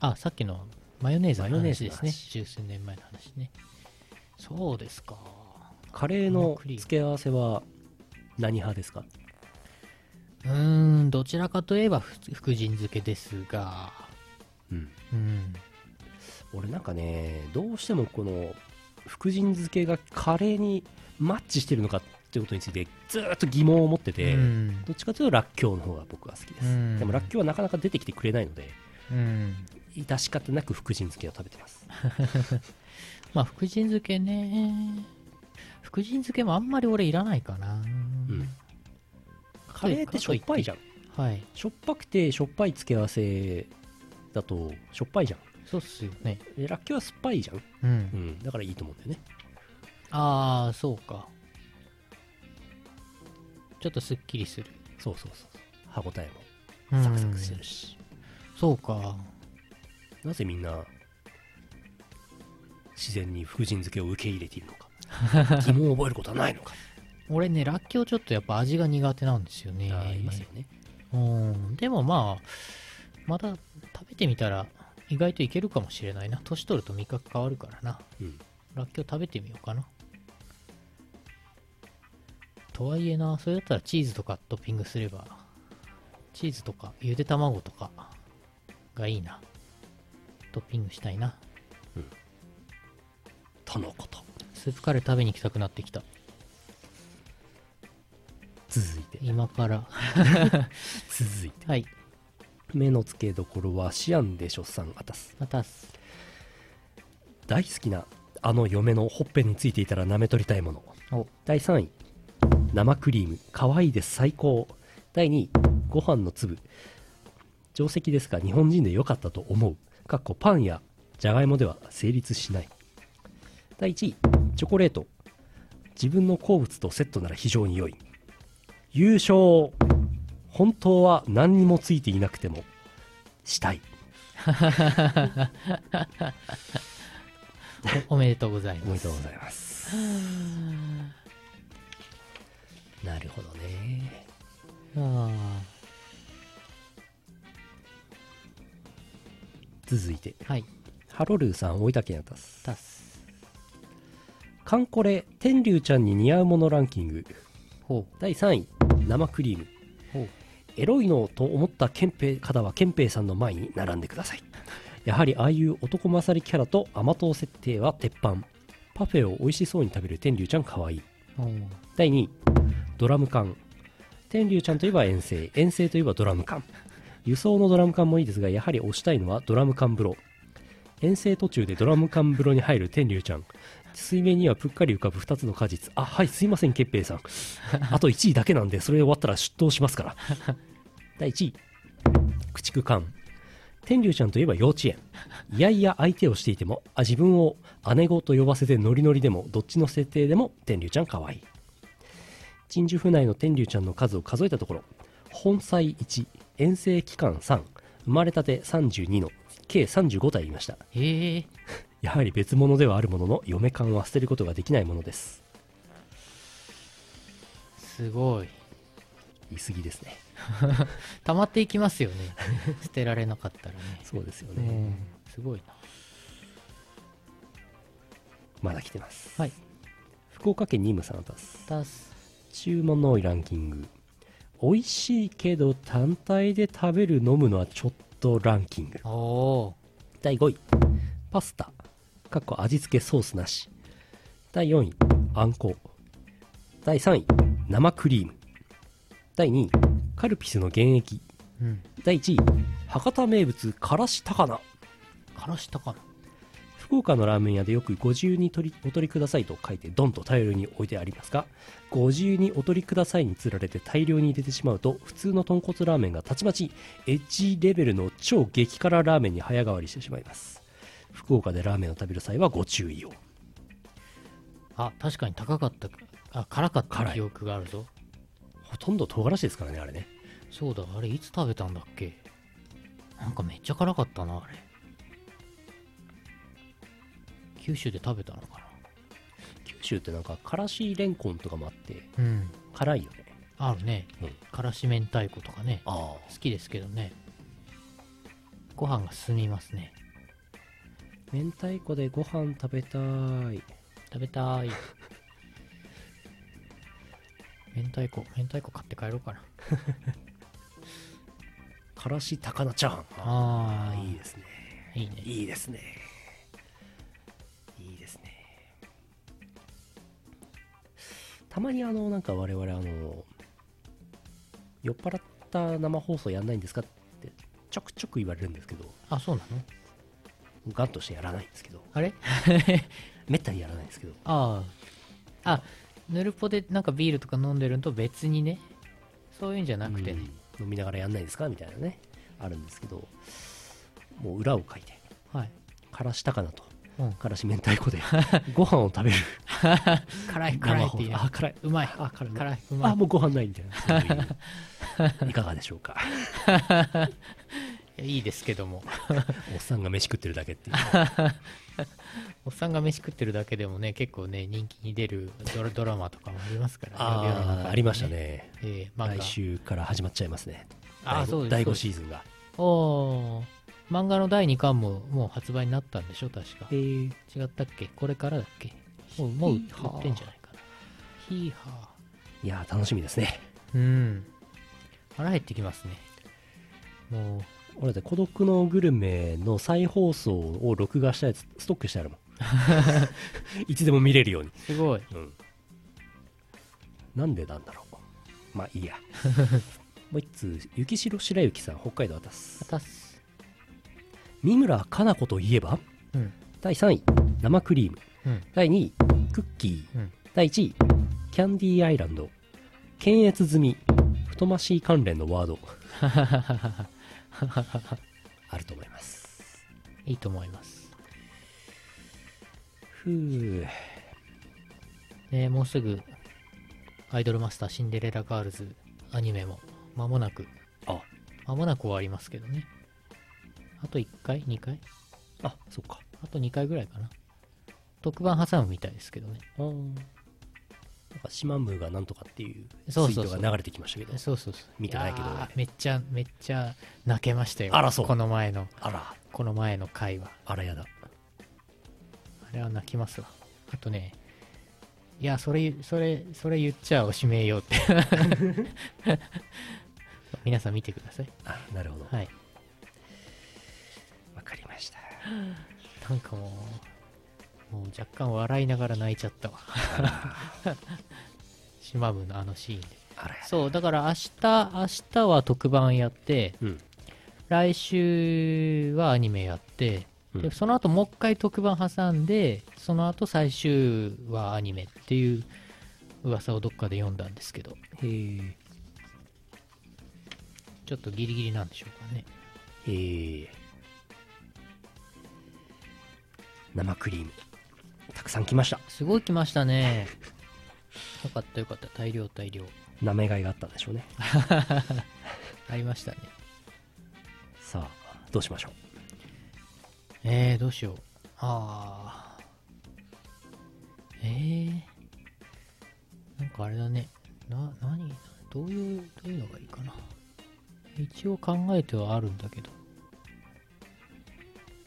あ、さっきのマヨネーズの話ですね。話十数年前の話ね。そうですか。カレーの付け合わせは何派ですか？うーん、どちらかといえばふ福神漬けですが、うんうん。俺なんかねどうしてもこの福神漬けがカレーにマッチしてるのかっていうことについてずーっと疑問を持ってて、うんどっちかというとらっきょうの方が僕は好きです、うんでもらっきょうはなかなか出てきてくれないのでうん。致し方なく福神漬けを食べてます まあ、福神漬けね。福神漬けもあんまり俺いらないかな。うんカレーってしょっぱいじゃんはい。しょっぱくてしょっぱい付け合わせだとしょっぱいじゃんそうっすよね。でらっきょうは酸っぱいじゃん、う。うんん、だからいいと思うんだよねああ、そうか。ちょっとすっきりする。そうそうそう歯ごたえうんもサクサクするし、そうか。なぜみんな自然に福神漬けを受け入れているのか 疑問を覚えることはないのか俺ね、らっきょうちょっとやっぱ味が苦手なんですよね。ありますよねうん。でもまあ、まだ食べてみたら意外といけるかもしれないな。年取ると味覚変わるからな。うんらっきょう食べてみようかな。とはいえな、それだったらチーズとかトッピングすれば、チーズとかゆで卵とかがいいな。トッピングしたいな。とのこと。スープカレー食べに行きたくなってきた。続いて。今から。続いて。はい。目の付けどころはシアンでしょさんあたす。またす。大好きなあの嫁のほっぺについていたら舐め取りたいもの。お、第3位。生クリーム。可愛いです。最高。第2位。ご飯の粒。定石ですが日本人で良かったと思うかっこパンやじゃがいもでは成立しない。第1位チョコレート。自分の好物とセットなら非常に良い。優勝。本当は何にもついていなくてもしたい。お おめでとうございおめますでとうございます。なるほどね。あ続いて。ーはい。ハロルーさん大分県あたすカンコレ天竜ちゃんに似合うものランキング。ほ第3位生クリーム。エロいのと思った憲兵方は憲兵さんの前に並んでください。やはりああいう男勝りキャラと甘党設定は鉄板。パフェを美味しそうに食べる天竜ちゃんかわい。い第2位ドラム缶。天竜ちゃんといえば遠征。遠征といえばドラム缶輸送のドラム缶もいいですがやはり推したいのはドラム缶風呂。遠征途中でドラム缶風呂に入る天竜ちゃん。水面にはぷっかり浮かぶ2つの果実。あはいすいませんケッペイさん。あと1位だけなんでそれ終わったら出頭しますから。第1位。駆逐艦。天竜ちゃんといえば幼稚園。いやいや相手をしていてもあ自分を姉子と呼ばせてノリノリでもどっちの設定でも天竜ちゃんかわい。い鎮守府内の天竜ちゃんの数を数えたところ本妻1遠征期間3生まれたて32の計35体いました。へえ。やはり別物ではあるものの嫁感は捨てることができないものです。すごい。言い過ぎですね。溜まっていきますよね。捨てられなかったらね。そうですよね。うん。すごいな。まだ来てます。はい。福岡県ニムさんあたすタス注文の多いランキング美味しいけど単体で食べる飲むのはちょっとランキング。第5位。パスタ。かっこ味付けソースなし。第4位。あんこ。第3位。生クリーム。第2位。カルピスの原液。うん。第1位。博多名物からし高菜。からしたかな福岡のラーメン屋でよくご自由に取りお取りくださいと書いてドンと大量に置いてありますがご自由にお取りくださいにつられて大量に入れてしまうと普通の豚骨ラーメンがたちまちエッジレベルの超激辛ラーメンに早変わりしてしまいます。福岡でラーメンを食べる際はご注意を。あ確かに高かったあ辛かった記憶があるぞ。ほとんど唐辛子ですからねあれね。そうだあれいつ食べたんだっけ？なんかめっちゃ辛かったなあれ九州で食べたのか九州ってなんかからしレンコンとかもあってなうん。辛いよね。あるね、うん。からし明太子とかね。あ。好きですけどね。ご飯が進みますね。明太子でご飯食べたい。食べたい。明太子明太子買って帰ろうかな。からし高菜チャーハン。あー。いいですね。いいね。いいですねたまにあのなんか我々あの酔っ払った生放送やんないんですかってちょくちょく言われるんですけどあそうなの？ガンとしてやらないんですけどあれ？めったにやらないんですけど。ああ。あヌルポでなんかビールとか飲んでるのと別にね。そういうんじゃなくてね、うん。飲みながらやんないですかみたいなね。あるんですけどもう裏を書いて。はい、からし高菜と。うん、からし明太子で。ご飯を食べる辛い辛いって言いな生放送。あ辛い。うまい。あ辛い。辛いうまい。あもうご飯ないみたいな。そういう。いかがでしょうか。いやいいですけども。おっさんが飯食ってるだけっていう。おっさんが飯食ってるだけでもね結構ね人気に出るドラドラマとかもありますからあ世の中にあありましたね。えー漫画。来週から始まっちゃいますね。あそうです第5そうです。シーズンが。おー。漫画の第2巻ももう発売になったんでしょ確か。えー、違ったっけ？これからだっけ？もう売ってんじゃないかな。ヒーハいやー楽しみですね。ーうん。腹減ってきますね。もう。俺だって孤独のグルメの再放送を録画したやつストックしてあるもん。いつでも見れるように。すごい。うん。なんでなんだろう。まあいいや。もう一通雪城白雪さん北海道あたす。たす。三村かな子といえば？うん。第3位生クリーム。うん第2位クッキー、うん。第1位キャンディーアイランド検閲済み太ましい関連のワード。あると思います。いいと思います。ふう。ねもうすぐアイドルマスターシンデレラガールズアニメも間もなく。あ。間もなく終わりますけどね。あと1回？2回？あそっか。あと2回ぐらいかな特番挟むみたいですけどね。あー。なんかシマンムーがなんとかっていうツイートが流れてきましたけど。そうそうそう。見てないけど。やーめっちゃめっちゃ泣けましたよ。あらそう。この前の。あら。この前の回は。あらやだ。あれは泣きますわ。あとねいやそれそれそれ言っちゃおしめようって。皆さん見てください。あなるほど。わ、はい。かりました。なんかもうもう若干笑いながら泣いちゃったわ。島部のあのシーンで。そうだから明日明日は特番やってうん。来週はアニメやって、うん。でその後もう一回特番挟んでその後最終はアニメっていう噂をどっかで読んだんですけど。へえ。ちょっとギリギリなんでしょうかね。へえ。生クリームたくさん来ました。すごい来ましたね。よかったよかった。大量大量。なめがいがあったんでしょうね。ありましたね。さあどうしましょう？えー、どうしよう。ああえー、なんかあれだね。な何？どういうどういうのがいいかな。一応考えてはあるんだけど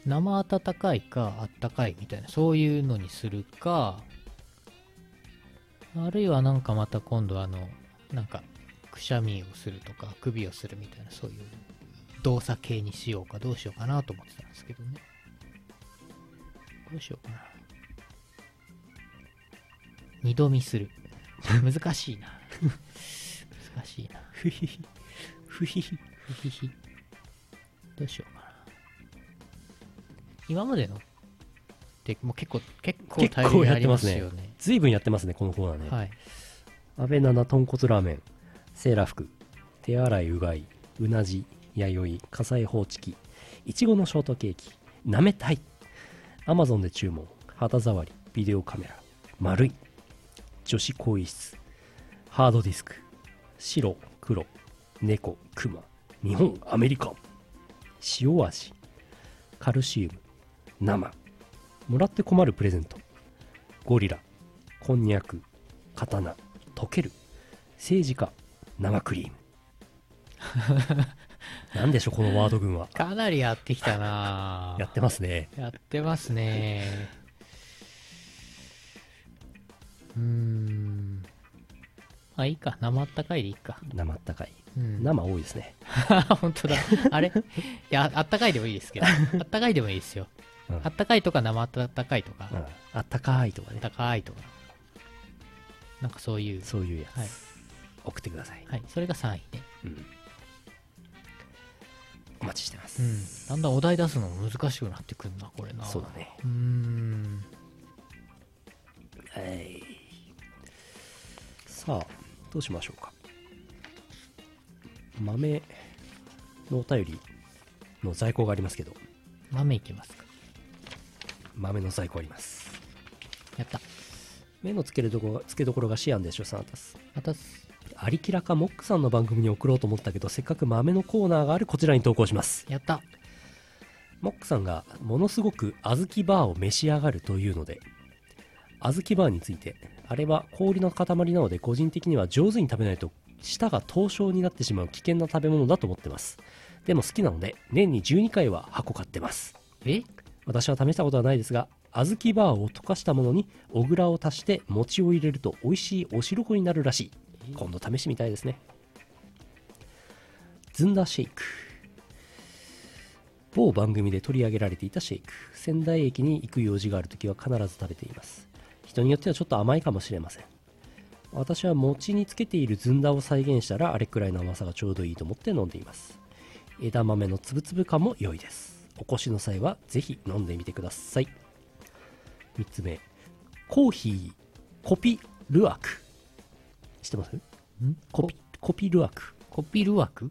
生温かいかあったかいみたいなそういうのにするかあるいはなんかまた今度あのなんかくしゃみをするとか首をするみたいなそういう動作系にしようかどうしようかなと思ってたんですけどね。どうしようかな。二度見する。難しいな。難しいな。ふひひ。ふひひ。ふひひ。どうしようかな。今までの？ってもう結構結構結大量構やってますすね。よねずいぶんやってますねこのコーナーね、はい。安倍七豚骨ラーメンセーラー服手洗いうがいうなじ弥生火災報知器いちごのショートケーキなめたい。アマゾンで注文肌触りビデオカメラ丸い。女子更衣室ハードディスク白黒猫クマ日本アメリカ。塩味カルシウム生。もらって困るプレゼント。ゴリラ。こんにゃく刀。溶ける。政治家。生クリーム。なんでしょうこのワード群は。かなりやってきたな。やってますね。やってますね。うーん。まあいいか。生あったかいでいいか。生あったかい。うん。生多いですね。本当だ。あれ？いやあったかいでもいいですけど。あったかいでもいいですよ、うん。あったかいとか生あったかいとか、うん。あったかいとかね。あったかいとか。なんかそういう。そういうやつ、はい。送ってください、はい。それが3位ね。うん。お待ちしてます、うん。だんだんお題出すのも難しくなってくるなこれな。そうだね。うーん。はい。さあどうしましょうか。豆のお便りの在庫がありますけど。豆いきますか豆の在庫あります。やった。目の付けるとこ付けどころがシアンでしょサナタス。またすありきらかモックさんの番組に送ろうと思ったけどせっかく豆のコーナーがあるこちらに投稿します。やった。モックさんがものすごく小豆バーを召し上がるというので小豆バーについてあれは氷の塊なので個人的には上手に食べないと舌が凍傷になってしまう危険な食べ物だと思ってます。でも好きなので年に12回は箱買ってます。え？私は試したことはないですが小豆バーを溶かしたものに小倉を足して餅を入れると美味しいお汁粉になるらしい。今度試してみたいですね。ずんだシェイク。某番組で取り上げられていたシェイク。仙台駅に行く用事があるときは必ず食べています。人によってはちょっと甘いかもしれません。私は餅につけているずんだを再現したらあれくらいの甘さがちょうどいいと思って飲んでいます。枝豆のつぶつぶ感も良いです。お越しの際はぜひ飲んでみてください。3つ目コーヒーコピルアク。知ってます？ん？コピコピルワク。コピル枠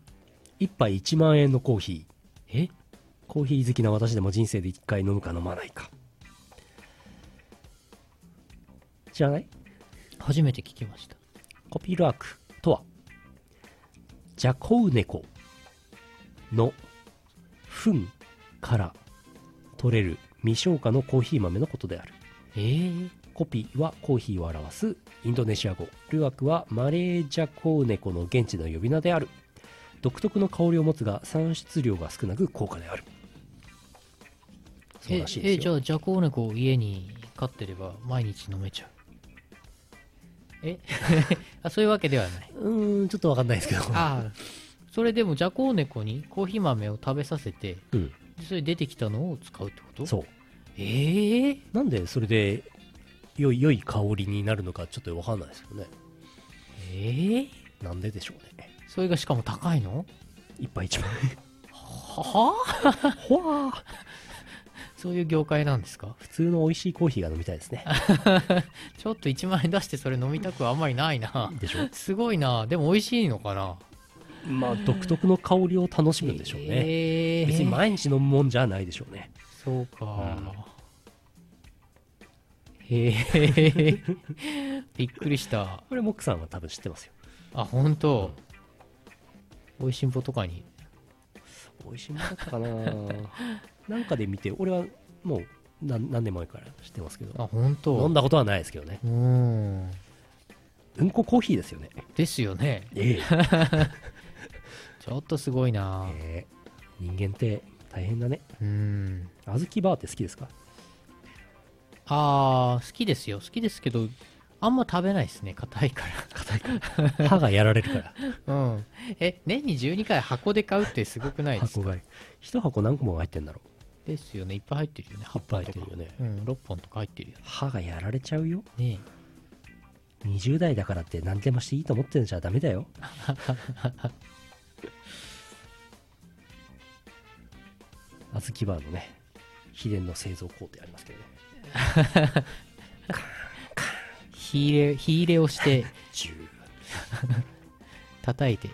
1杯1万円のコーヒー。え？コーヒー好きな私でも人生で1回飲むか飲まないか。知らない？初めて聞きました。コピルワク。とはジャコウネコの糞から取れる未消化のコーヒー豆のことである。えー、コピはコーヒーを表すインドネシア語。ルアクはマレージャコウネコの現地の呼び名である。独特の香りを持つが産出量が少なく高価である。そうえらしいですよ。えじゃあジャコウネコを家に飼ってれば毎日飲めちゃう。え？あそういうわけではない。うーんちょっとわかんないですけど。ああそれでもジャコウネコにコーヒー豆を食べさせてうん。でそれ出てきたのを使うってこと？そう。ええなんでそれで良い良い香りになるのかちょっとわかんないですよね。ええなんででしょうね。それがしかも高いの？一杯一万は円ほわー。そういう業界なんですか？普通の美味しいコーヒーが飲みたいですね。ちょっと1万円出してそれ飲みたくはあんまりないな。でしょ。すごいな。でも美味しいのかな？まあ独特の香りを楽しむんでしょうね、えー。別に毎日飲むもんじゃないでしょうね。そうか、へえ びっくりした。これモックさんは多分知ってますよ。あ本当。美味しんぼとかに。美味しいものだったかな。なんかで見て俺はもう何何年前から知ってますけど。あ本当。飲んだことはないですけどね。うん。うんこコーヒーですよね。ですよね。え ちょっとすごいな。え人間って大変だね。うん。小豆バーって好きですか？あー好きですよ。好きですけどあんま食べないですね。硬いか硬いから。歯がやられるから。ら うん。え年に12回箱で買うってすごくないですか？箱買い。一箱何個も入ってんだろですよね。いっぱい入ってるよね。いっぱい入ってるよね。うん。6本とか入ってるよ歯がやられちゃうよ。ね20代だからって何でもしていいと思ってんじゃダメだよ 小豆バーのね秘伝の製造工程ありますけどね。火入れ火入れをして叩いて。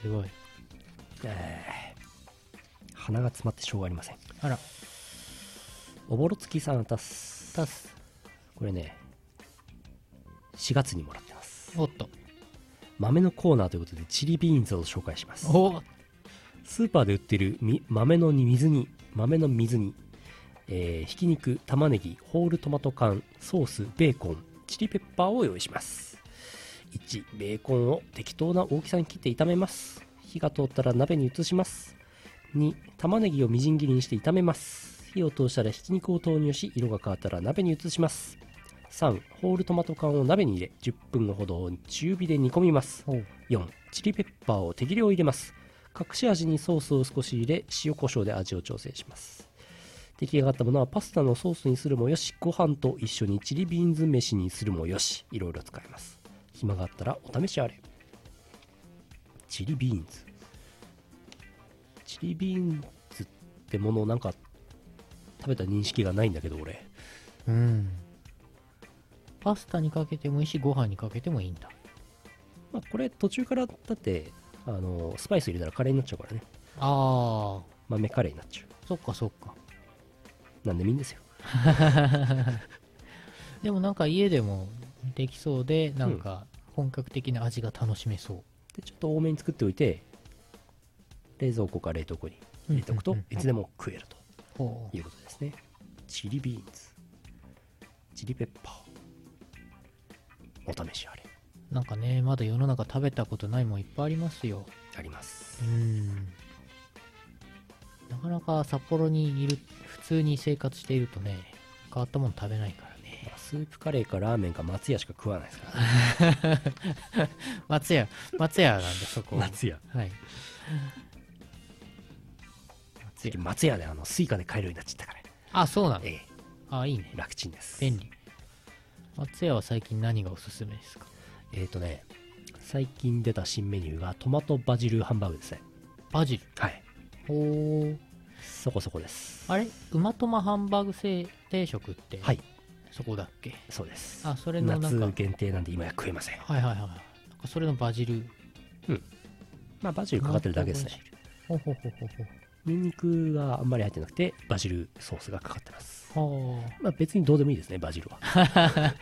すごい。えー。鼻が詰まってしょうがありません。あら。おぼろつきさんたす。タスこれね4月にもらってます。おっと。豆のコーナーということでチリビーンズを紹介します。おスーパーで売ってる豆の水煮豆の水煮、えーひき肉玉ねぎホールトマト缶ソースベーコンチリペッパーを用意します。1ベーコンを適当な大きさに切って炒めます。火が通ったら鍋に移します。2玉ねぎをみじん切りにして炒めます。火を通したらひき肉を投入し色が変わったら鍋に移します。3ホールトマト缶を鍋に入れ10分ほど中火で煮込みます。4チリペッパーを適量入れます。隠し味にソースを少し入れ塩コショウで味を調整します。出来上がったものはパスタのソースにするもよしご飯と一緒にチリビーンズ飯にするもよしいろいろ使えます。暇があったらお試しあれ。チリビーンズ。チリビーンズってものなんか食べた認識がないんだけど俺。うん。パスタにかけてもいいしご飯にかけてもいいんだ。まあこれ途中からだってあのスパイス入れたらカレーになっちゃうからね。ああ豆カレーになっちゃそっかそっか。うなんでもいいんですよ。でもなんか家でもできそうでなんか本格的な味が楽しめそう。でちょっと多めに作っておいて冷蔵庫か冷凍庫に入れておくといつでも食えるほということですね。チリビーンズチリペッパー。お試しあれ。うなんかねまだ世の中食べたことないもんいっぱいありますよ。あります。うん。なかなか札幌にいる普通に生活しているとね変わったもの食べないからね。まあスープカレーかラーメンか松屋しか食わないですからね。松屋松屋なんでそこ。松屋。はい。松屋松屋であのスイカで買えるようになっちゃったから。あそうなの？ええ。あいいね。楽ちんです。便利。松屋は最近何がおすすめですか？えっ、とね最近出た新メニューがトマトバジルハンバーグですね。バジル？はい。おー。そこそこです。あれ？馬トマハンバーグ製定食って、はい。そこだっけ？そうです。あそれのなんか。夏限定なんで今や食えません。はいはいはいなんかそれのバジル？まあバジルかかってるだけですね。ほうほうほうほうほう。ニンニクがあんまり入ってなくてバジルソースがかかってます。はあまあ別にどうでもいいですねバジルは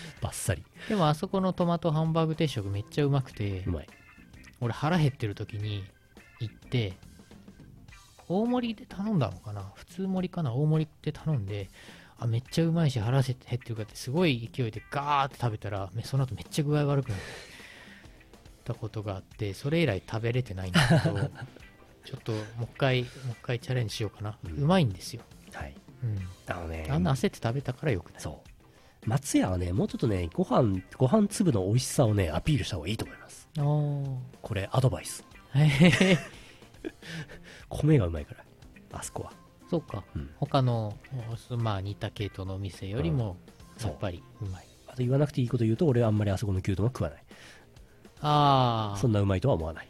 バッサリ。でもあそこのトマトハンバーグ定食めっちゃうまくてうまい。俺腹減ってる時に行って大盛りで頼んだのかな？普通盛りかな？大盛りって頼んであめっちゃうまいし腹減ってるかってすごい勢いでガーって食べたらめその後めっちゃ具合悪くなったことがあってそれ以来食べれてないんだけど ちょっともう一回もう一回チャレンジしようかな、ううんまいんですよ、はい。うん、あのね。あんな焦って食べたからよくない。そう松屋はねもうちょっとねご飯ご飯粒の美味しさをねアピールした方がいいと思います。これアドバイス。米がうまいからあそこは。そうか、うん。他のまあ似た系統のお店よりもうん。やっぱりうまい、あと言わなくていいこと言うと俺はあんまりあそこの牛丼は食わない。ああそんなうまいとは思わない。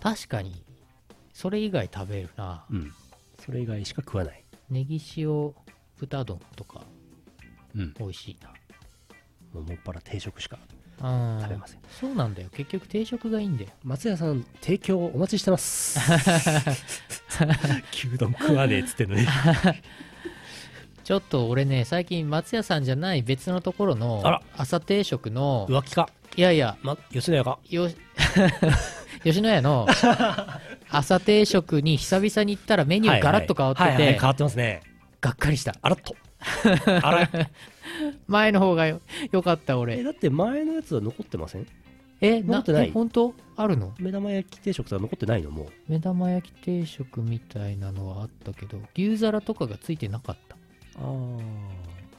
確かに。それ以外食べるな。うん。それ以外しか食わない。ネギ塩豚丼とか。うん美味しいな。もうもっぱら定食しかうん食べません。そうなんだよ。結局定食がいいんだよ。松屋さん提供お待ちしてます。牛丼食わねえっつってんのに。ちょっと俺ね最近松屋さんじゃない別のところの朝定食の浮気か、いやいや。ま、吉野家か。よ吉野家の朝定食に久々に行ったらメニューガラッと変わってはいはいはい。て変わってますね。がっかりした。あらっと あら前の方がよよかったえ俺だって前のやつは残ってません？え残ってない？え本当？あるの？目玉焼き定食とか残ってないの？もう。目玉焼き定食みたいなのはあったけど牛皿とかがついてなかった。あ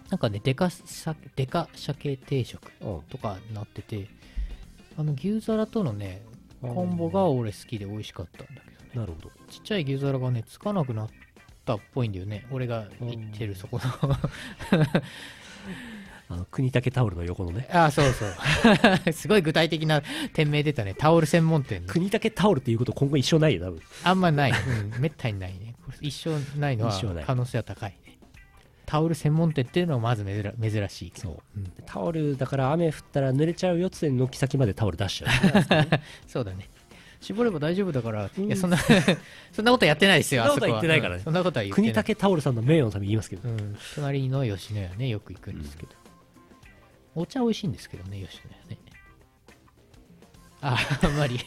なんかねデカさデカ鮭定食とかなっててあの牛皿とのねコンボが俺好きで美味しかったんだけどね。なるほど。ちっちゃい牛皿がねつかなくなったっぽいんだよね。俺が行ってるそこの。あの国武タオルの横のね。あそうそう。すごい具体的な店名出たね。タオル専門店ね。国武タオルっていうこと今後一生ないよ多分。あんまない、うん、めったにないね。一生ないのは可能性は高いね。タオル専門店っていうのはまず珍珍しいけど。そう。うん。タオルだから雨降ったら濡れちゃうよっつって軒先までタオル出しちゃう。そうだね絞れば大丈夫だから、うん。いやそんな そんなことやってないですよそんなことはあそこ言ってないからね。うんそんなことは言ってない。国武タオルさんの名誉のために言いますけど。うん、隣の吉野家ねよく行くんですけど、お茶美味しいんですけどね吉野家ね。ああんまり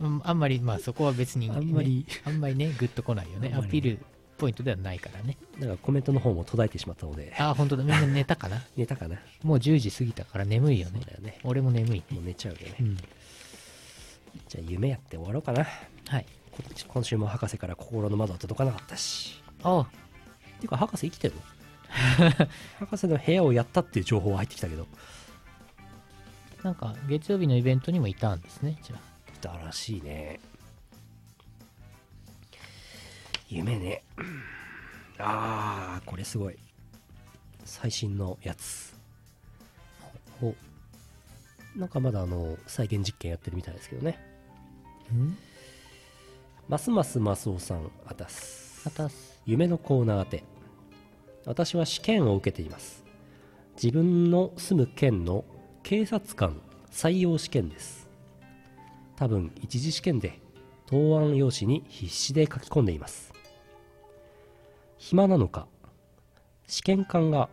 うんあんまりまあそこは別に、ね、あんまり。あんまりねグッとこないよね。アピールポイントではないからね。だからコメントの方も途絶えてしまったので。あ本当だ。みんな寝たかな。寝たかな。もう10時過ぎたから眠いよね。よね。俺も眠い。もう寝ちゃうよね。うんじゃあ夢やって終わろうかな。はい。今今週も博士から心の窓は届かなかったし。あっていうか博士生きてるの？博士の部屋をやったっていう情報は入ってきたけど。なんか月曜日のイベントにもいたんですねじゃあだらしいね。夢ね。ああこれすごい。最新のやつ。おなんかまだあの再現実験やってるみたいですけどね。ん？ますますマスオさんあたす。またす。夢のコーナーで私は試験を受けています。自分の住む県の警察官採用試験です。多分一次試験で答案用紙に必死で書き込んでいます。暇なのか試験官が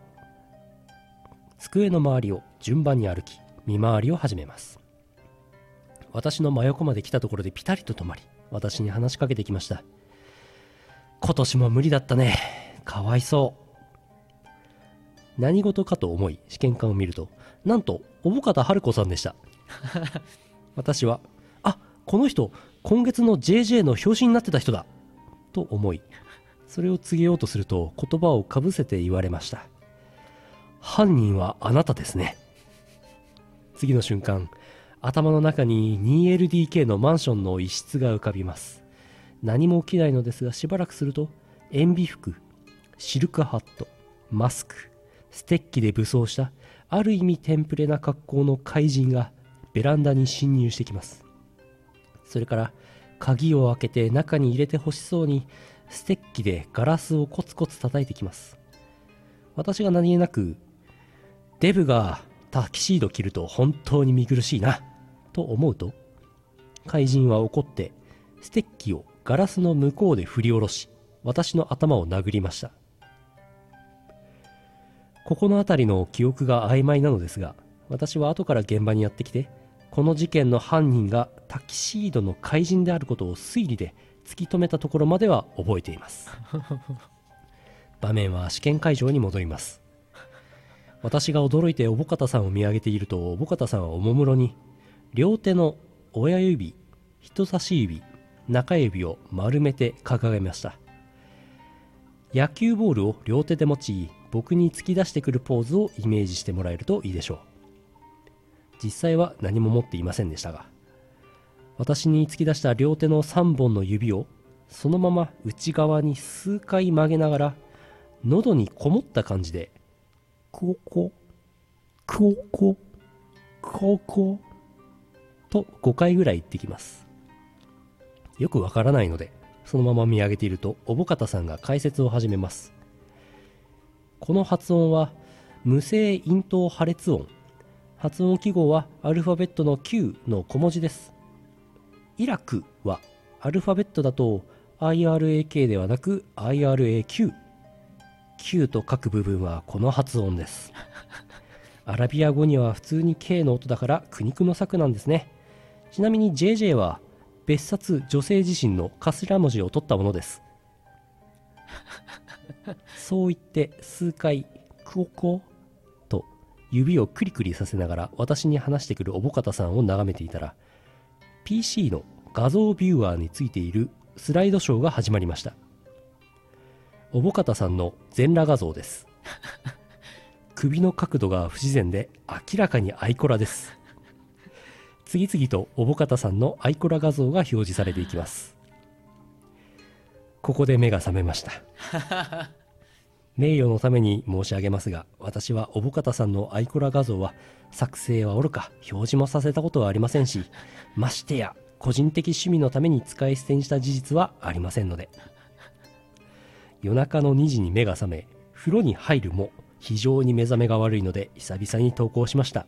机の周りを順番に歩き見回りを始めます。私の真横まで来たところでピタリと止まり私に話しかけてきました。今年も無理だったね。かわいそう。何事かと思い試験官を見るとなんと小保方春子さんでした。私はあこの人今月の JJ の表紙になってた人だ。と思いそれを告げようとすると言葉をかぶせて言われました。犯人はあなたですね。次の瞬間頭の中に 2LDK のマンションの一室が浮かびます。何も起きないのですがしばらくすると塩ビ服シルクハットマスクステッキで武装したある意味テンプレな格好の怪人がベランダに侵入してきます。それから鍵を開けて中に入れてほしそうにステッキでガラスをコツコツ叩いてきます。私が何気なくデブがタキシード着ると本当に見苦しいなと思うと怪人は怒ってステッキをガラスの向こうで振り下ろし私の頭を殴りました。ここの辺りの記憶が曖昧なのですが私は後から現場にやってきてこの事件の犯人がタキシードの怪人であることを推理で突き止めたところまでは覚えています。場面は試験会場に戻ります私が驚いておぼかたさんを見上げているとおぼかたさんはおもむろに両手の親指人差し指中指を丸めて掲げました。野球ボールを両手で持ち僕に突き出してくるポーズをイメージしてもらえるといいでしょう。実際は何も持っていませんでしたが私に突き出した両手の3本の指をそのまま内側に数回曲げながら喉にこもった感じでここここここと5回ぐらい言ってきます。よくわからないのでそのまま見上げているとおぼかたさんが解説を始めます。この発音は無声咽頭破裂音。発音記号はアルファベットの Q の小文字です。イラクはアルファベットだと IRAK ではなく IRAQ Q と書く部分はこの発音です。アラビア語には普通に K の音だから苦肉の策なんですね。ちなみに JJ は別冊女性自身の頭文字を取ったものです。そう言って数回クオコと指をクリクリさせながら私に話してくるおぼかたさんを眺めていたら PC の画像ビューアーについているスライドショーが始まりました。おぼかたさんの全裸画像です。首の角度が不自然で明らかにアイコラです。次々とおぼかたさんのアイコラ画像が表示されていきます。ここで目が覚めました。名誉のために申し上げますが私はおぼかたさんのアイコラ画像は作成はおろか表示もさせたことはありませんしましてや個人的趣味のために使い捨てにした事実はありませんので夜中の2時に目が覚め風呂に入るも非常に目覚めが悪いので久々に投稿しました。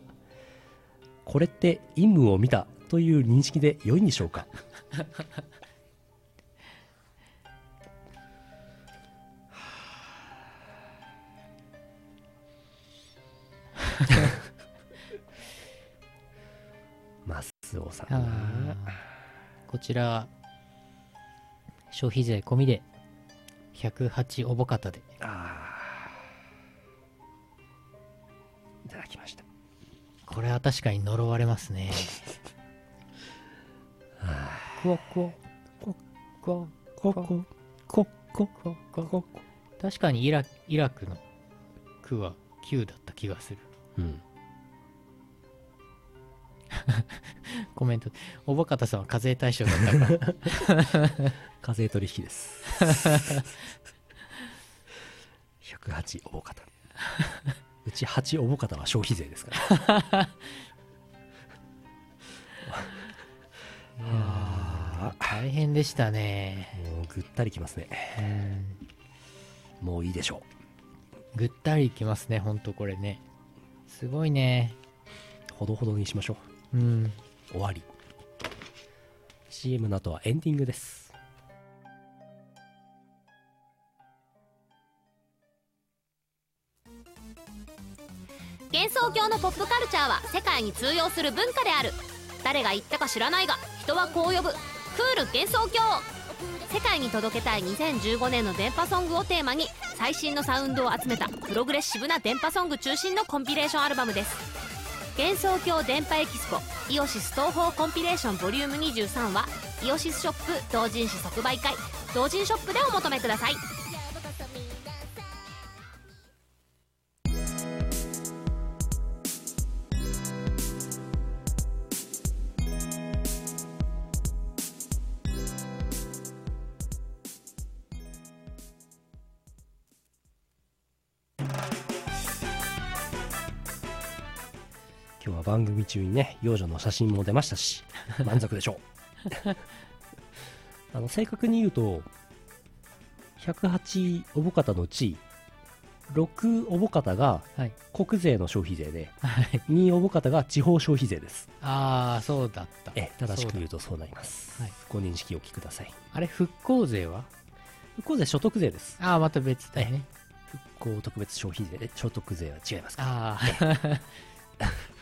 これって陰夢を見たという認識で良いんでしょうか？マスオさん。こちら消費税込みで108おぼかたで。あー。いただきました。これは確かに呪われますね。クワクワクワクワココココクワクワクワ確かにイライラクの区は9だった気がする。うん コメント。おぼかたさんは課税対象だったから。課税取引です。108おぼかた。うち8おぼかたは消費税ですから。あ大変でしたね。ーもうぐったりきますね。うん。もういいでしょぐったりきますねほんとこれね。すごいね。うほどほどにしましょううん。終わり。CM の後はエンディングです。幻想郷のポップカルチャーは世界に通用する文化である。誰が言ったか知らないが人はこう呼ぶ。クール幻想郷。世界に届けたい2015年の電波ソングをテーマに最新のサウンドを集めたプログレッシブな電波ソング中心のコンピレーションアルバムです。幻想郷電波エキスポイオシス東方コンピレーションボリューム23はイオシスショップ同人誌即売会同人ショップでお求めください。番組中にね幼女の写真も出ましたし 満足でしょう。あの正確に言うと108おぼかたのうち6おぼかたがはい。国税の消費税ではい。2おぼかたが地方消費税です。ああそうだった。え正しく言うとそうなります、はい。ご認識おきください。あれ復興税は？復興税所得税です。ああまた別だよね復興特別消費税。え所得税は違いますか？ああ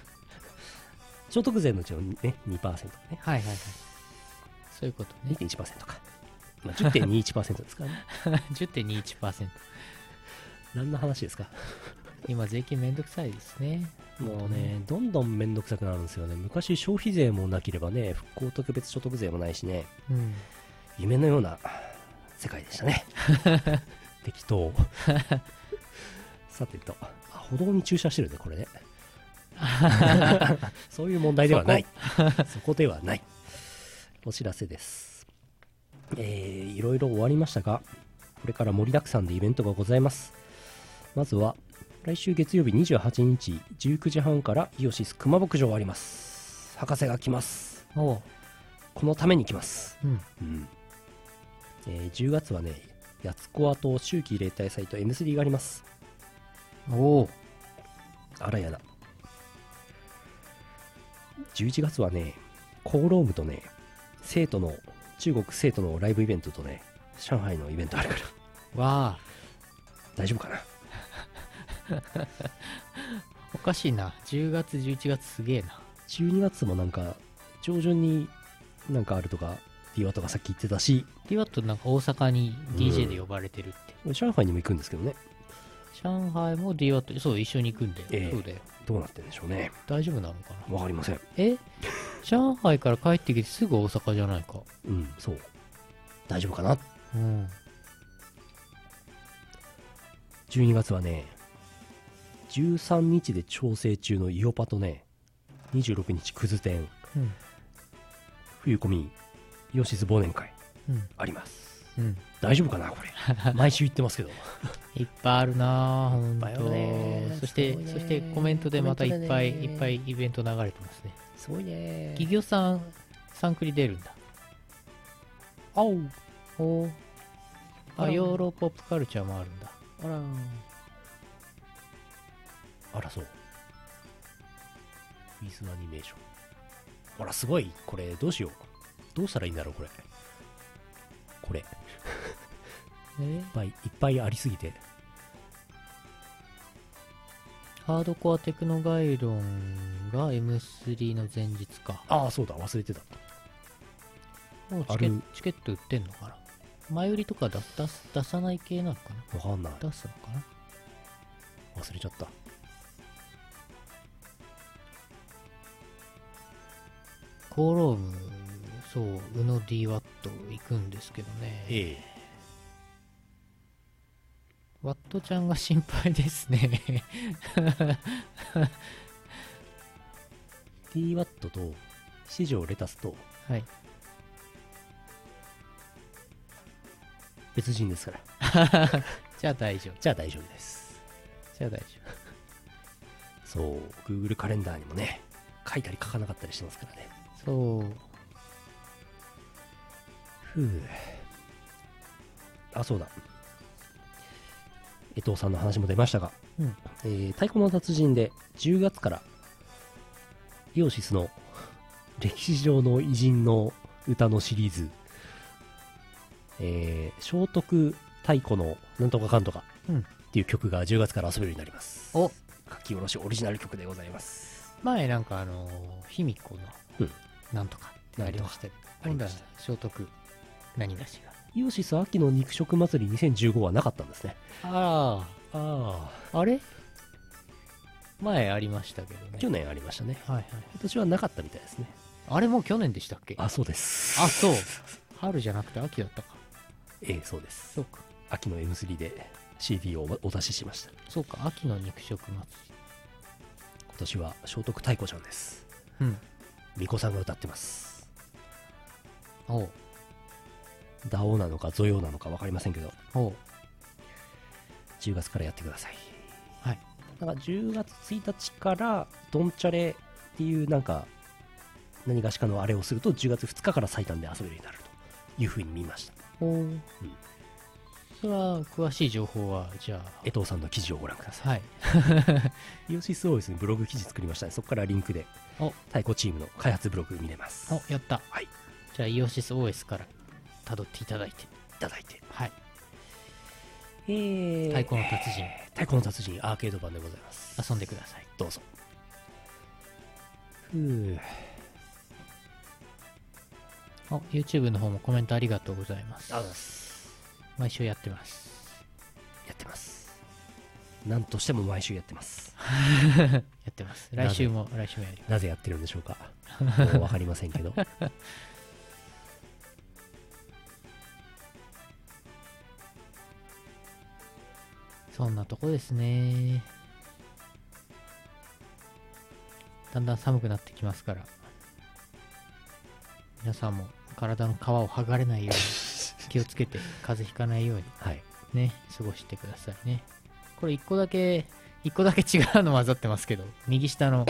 所得税のうちのね2%ね。はいはいはい。そういうことね。2.1%か、まあ、10.21%ですからね。10.21%何の話ですか？今税金めんどくさいですね。もうねどんどん面倒くさくなるんですよね。昔消費税もなければね復興特別所得税もないしね。うん。夢のような世界でしたね。適当。さてと。あ歩道に駐車してるねこれね そういう問題ではない。そこではない。お知らせです。えー、いろいろ終わりましたがこれから盛りだくさんでイベントがございます。まずは来週月曜日28日19時半からイオシス熊牧場あります。博士が来ます。このために来ます。うん。うん。えー10月はね、やつこわと秋季例大祭と M3 があります。おう。あらやだ。11月はね、コーロームとね、生徒の、中国生徒のライブイベントとね、上海のイベントあるから、わあ。大丈夫かな？おかしいな。10月11月すげえな ?12 月もなんか、上旬になんかあるとか、DWA とかさっき言ってたし、DWAT なんか大阪に DJ で呼ばれてるって、上海にも行くんですけどね、上海も DWAT そう一緒に行くんだよ、ええ。そうだよどうなってるんでしょうね。大丈夫なのかな？わかりません。え？上海から帰ってきてすぐ大阪じゃないか。うん、そう。大丈夫かな？うん。12月はね、13日で調整中のイオパとね、26日クズ店、うん。冬コミ、イオシス忘年会。うん。あります。うん大丈夫かなこれ。毎週言ってますけど。いっぱいあるなぁほんいっぱいあるねとそしてそしてコメントでまたいっぱいいっぱいイベント流れてますねすごいね企業さんサンクリ出るんだあおおあヨーロポップカルチャーもあるんだあらあらそう。ウィズアニメーション。ほら、すごい。これ、どうしよう。どうしたらいいんだろう、これ。これ。いっえぱい、いっぱいありすぎて。ハードコアテクノガイロンが M3 の前日かああ、そうだ、忘れてた。もうチケチケット売ってんのかな？前売りとか出出す出さない系なのかな？わかんない。出すのかな？忘れちゃった。コーロームそう宇野 DWAT 行くんですけどねええ。ワットちゃんが心配ですね TWAT と、四条レタスとはい別人ですから。じゃあ大丈夫じゃあ大丈夫です。じゃあ大丈そう、Google カレンダーにもね、書いたり書かなかったりしてますからね。夫そうふう。あ、そうだ。江藤さんの話も出ましたが、うんえー太鼓の達人で10月から、イオシスの歴史上の偉人の歌のシリーズ、えー聖徳太鼓のなんとかかんとかうんっていう曲が10月から遊べるようになります。お書き下ろしオリジナル曲でございます。前なんかあの卑弥呼のうんなんとかありましたよありまし今度は聖徳何がしがイオシス秋の肉食祭り2015はなかったんですね。ああああれ？前ありましたけどね去年ありましたね。はいはい今年はなかったみたいですね。あれもう去年でしたっけ？あ、そうです。あそう春じゃなくて秋だったかええ、そうです。そうか秋の M3 で CD をお出ししました。そうか秋の肉食祭今年は聖徳太鼓ちゃんです。りうん巫女さんが歌ってます。おうダオなのかゾヨなのか分かりませんけど、おう。10月からやってください。はい。だから10月1日からドンチャレっていうなんか、何がしかのあれをすると10月2日から最短で遊べるようになるというふうに見ました。おう。それは詳しい情報はじゃ江藤さんの記事をご覧ください。あはい。イオシス OS にブログ記事作りましたね。そこからリンクでお。太鼓チームの開発ブログ見れます。おやった。はい。いじゃあイオシス OS から辿っていただいて。ただいて。はい。えー、太鼓の達人。太鼓の達人アーケード版でございます。遊んでください。どうぞ。ふう。お YouTube の方もコメントありがとうございます。あざっす。毎週やってます。やってます。なんとしても毎週やってます。やってます。来週も来週もやります。なぜやってるんでしょうか。もう分かりませんけど そんなとこですね。だんだん寒くなってきますから。皆さんも体の皮を剥がれないように 気をつけて風邪ひかないようにはい。ね過ごしてくださいね。これ一個だけ一個だけ違うの混ざってますけど右下の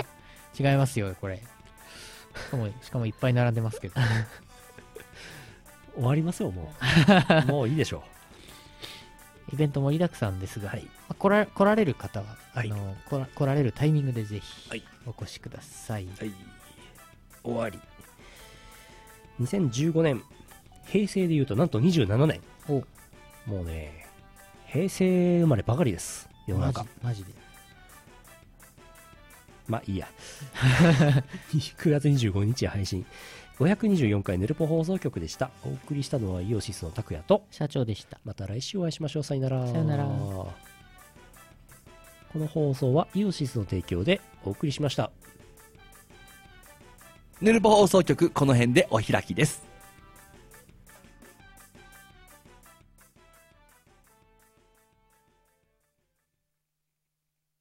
違いますよこれ。しかもしかもいっぱい並んでますけど。終わりますよもう。もういいでしょイベント盛りだくさんですが、はい。まあ来ら来られる方は、はい。あの来ら来られるタイミングでぜひはい。お越しください、うはい。終わり。2015年平成でいうとなんと27年お。もうね平成生まればかりです。世の中。マジで。まあいいや。9月25日配信524回ヌルポ放送局でした。お送りしたのはイオシスの拓也と。社長でした。また来週お会いしましょう。さよなら。さよなら。この放送はイオシスの提供でお送りしました。ヌルポ放送局この辺でお開きです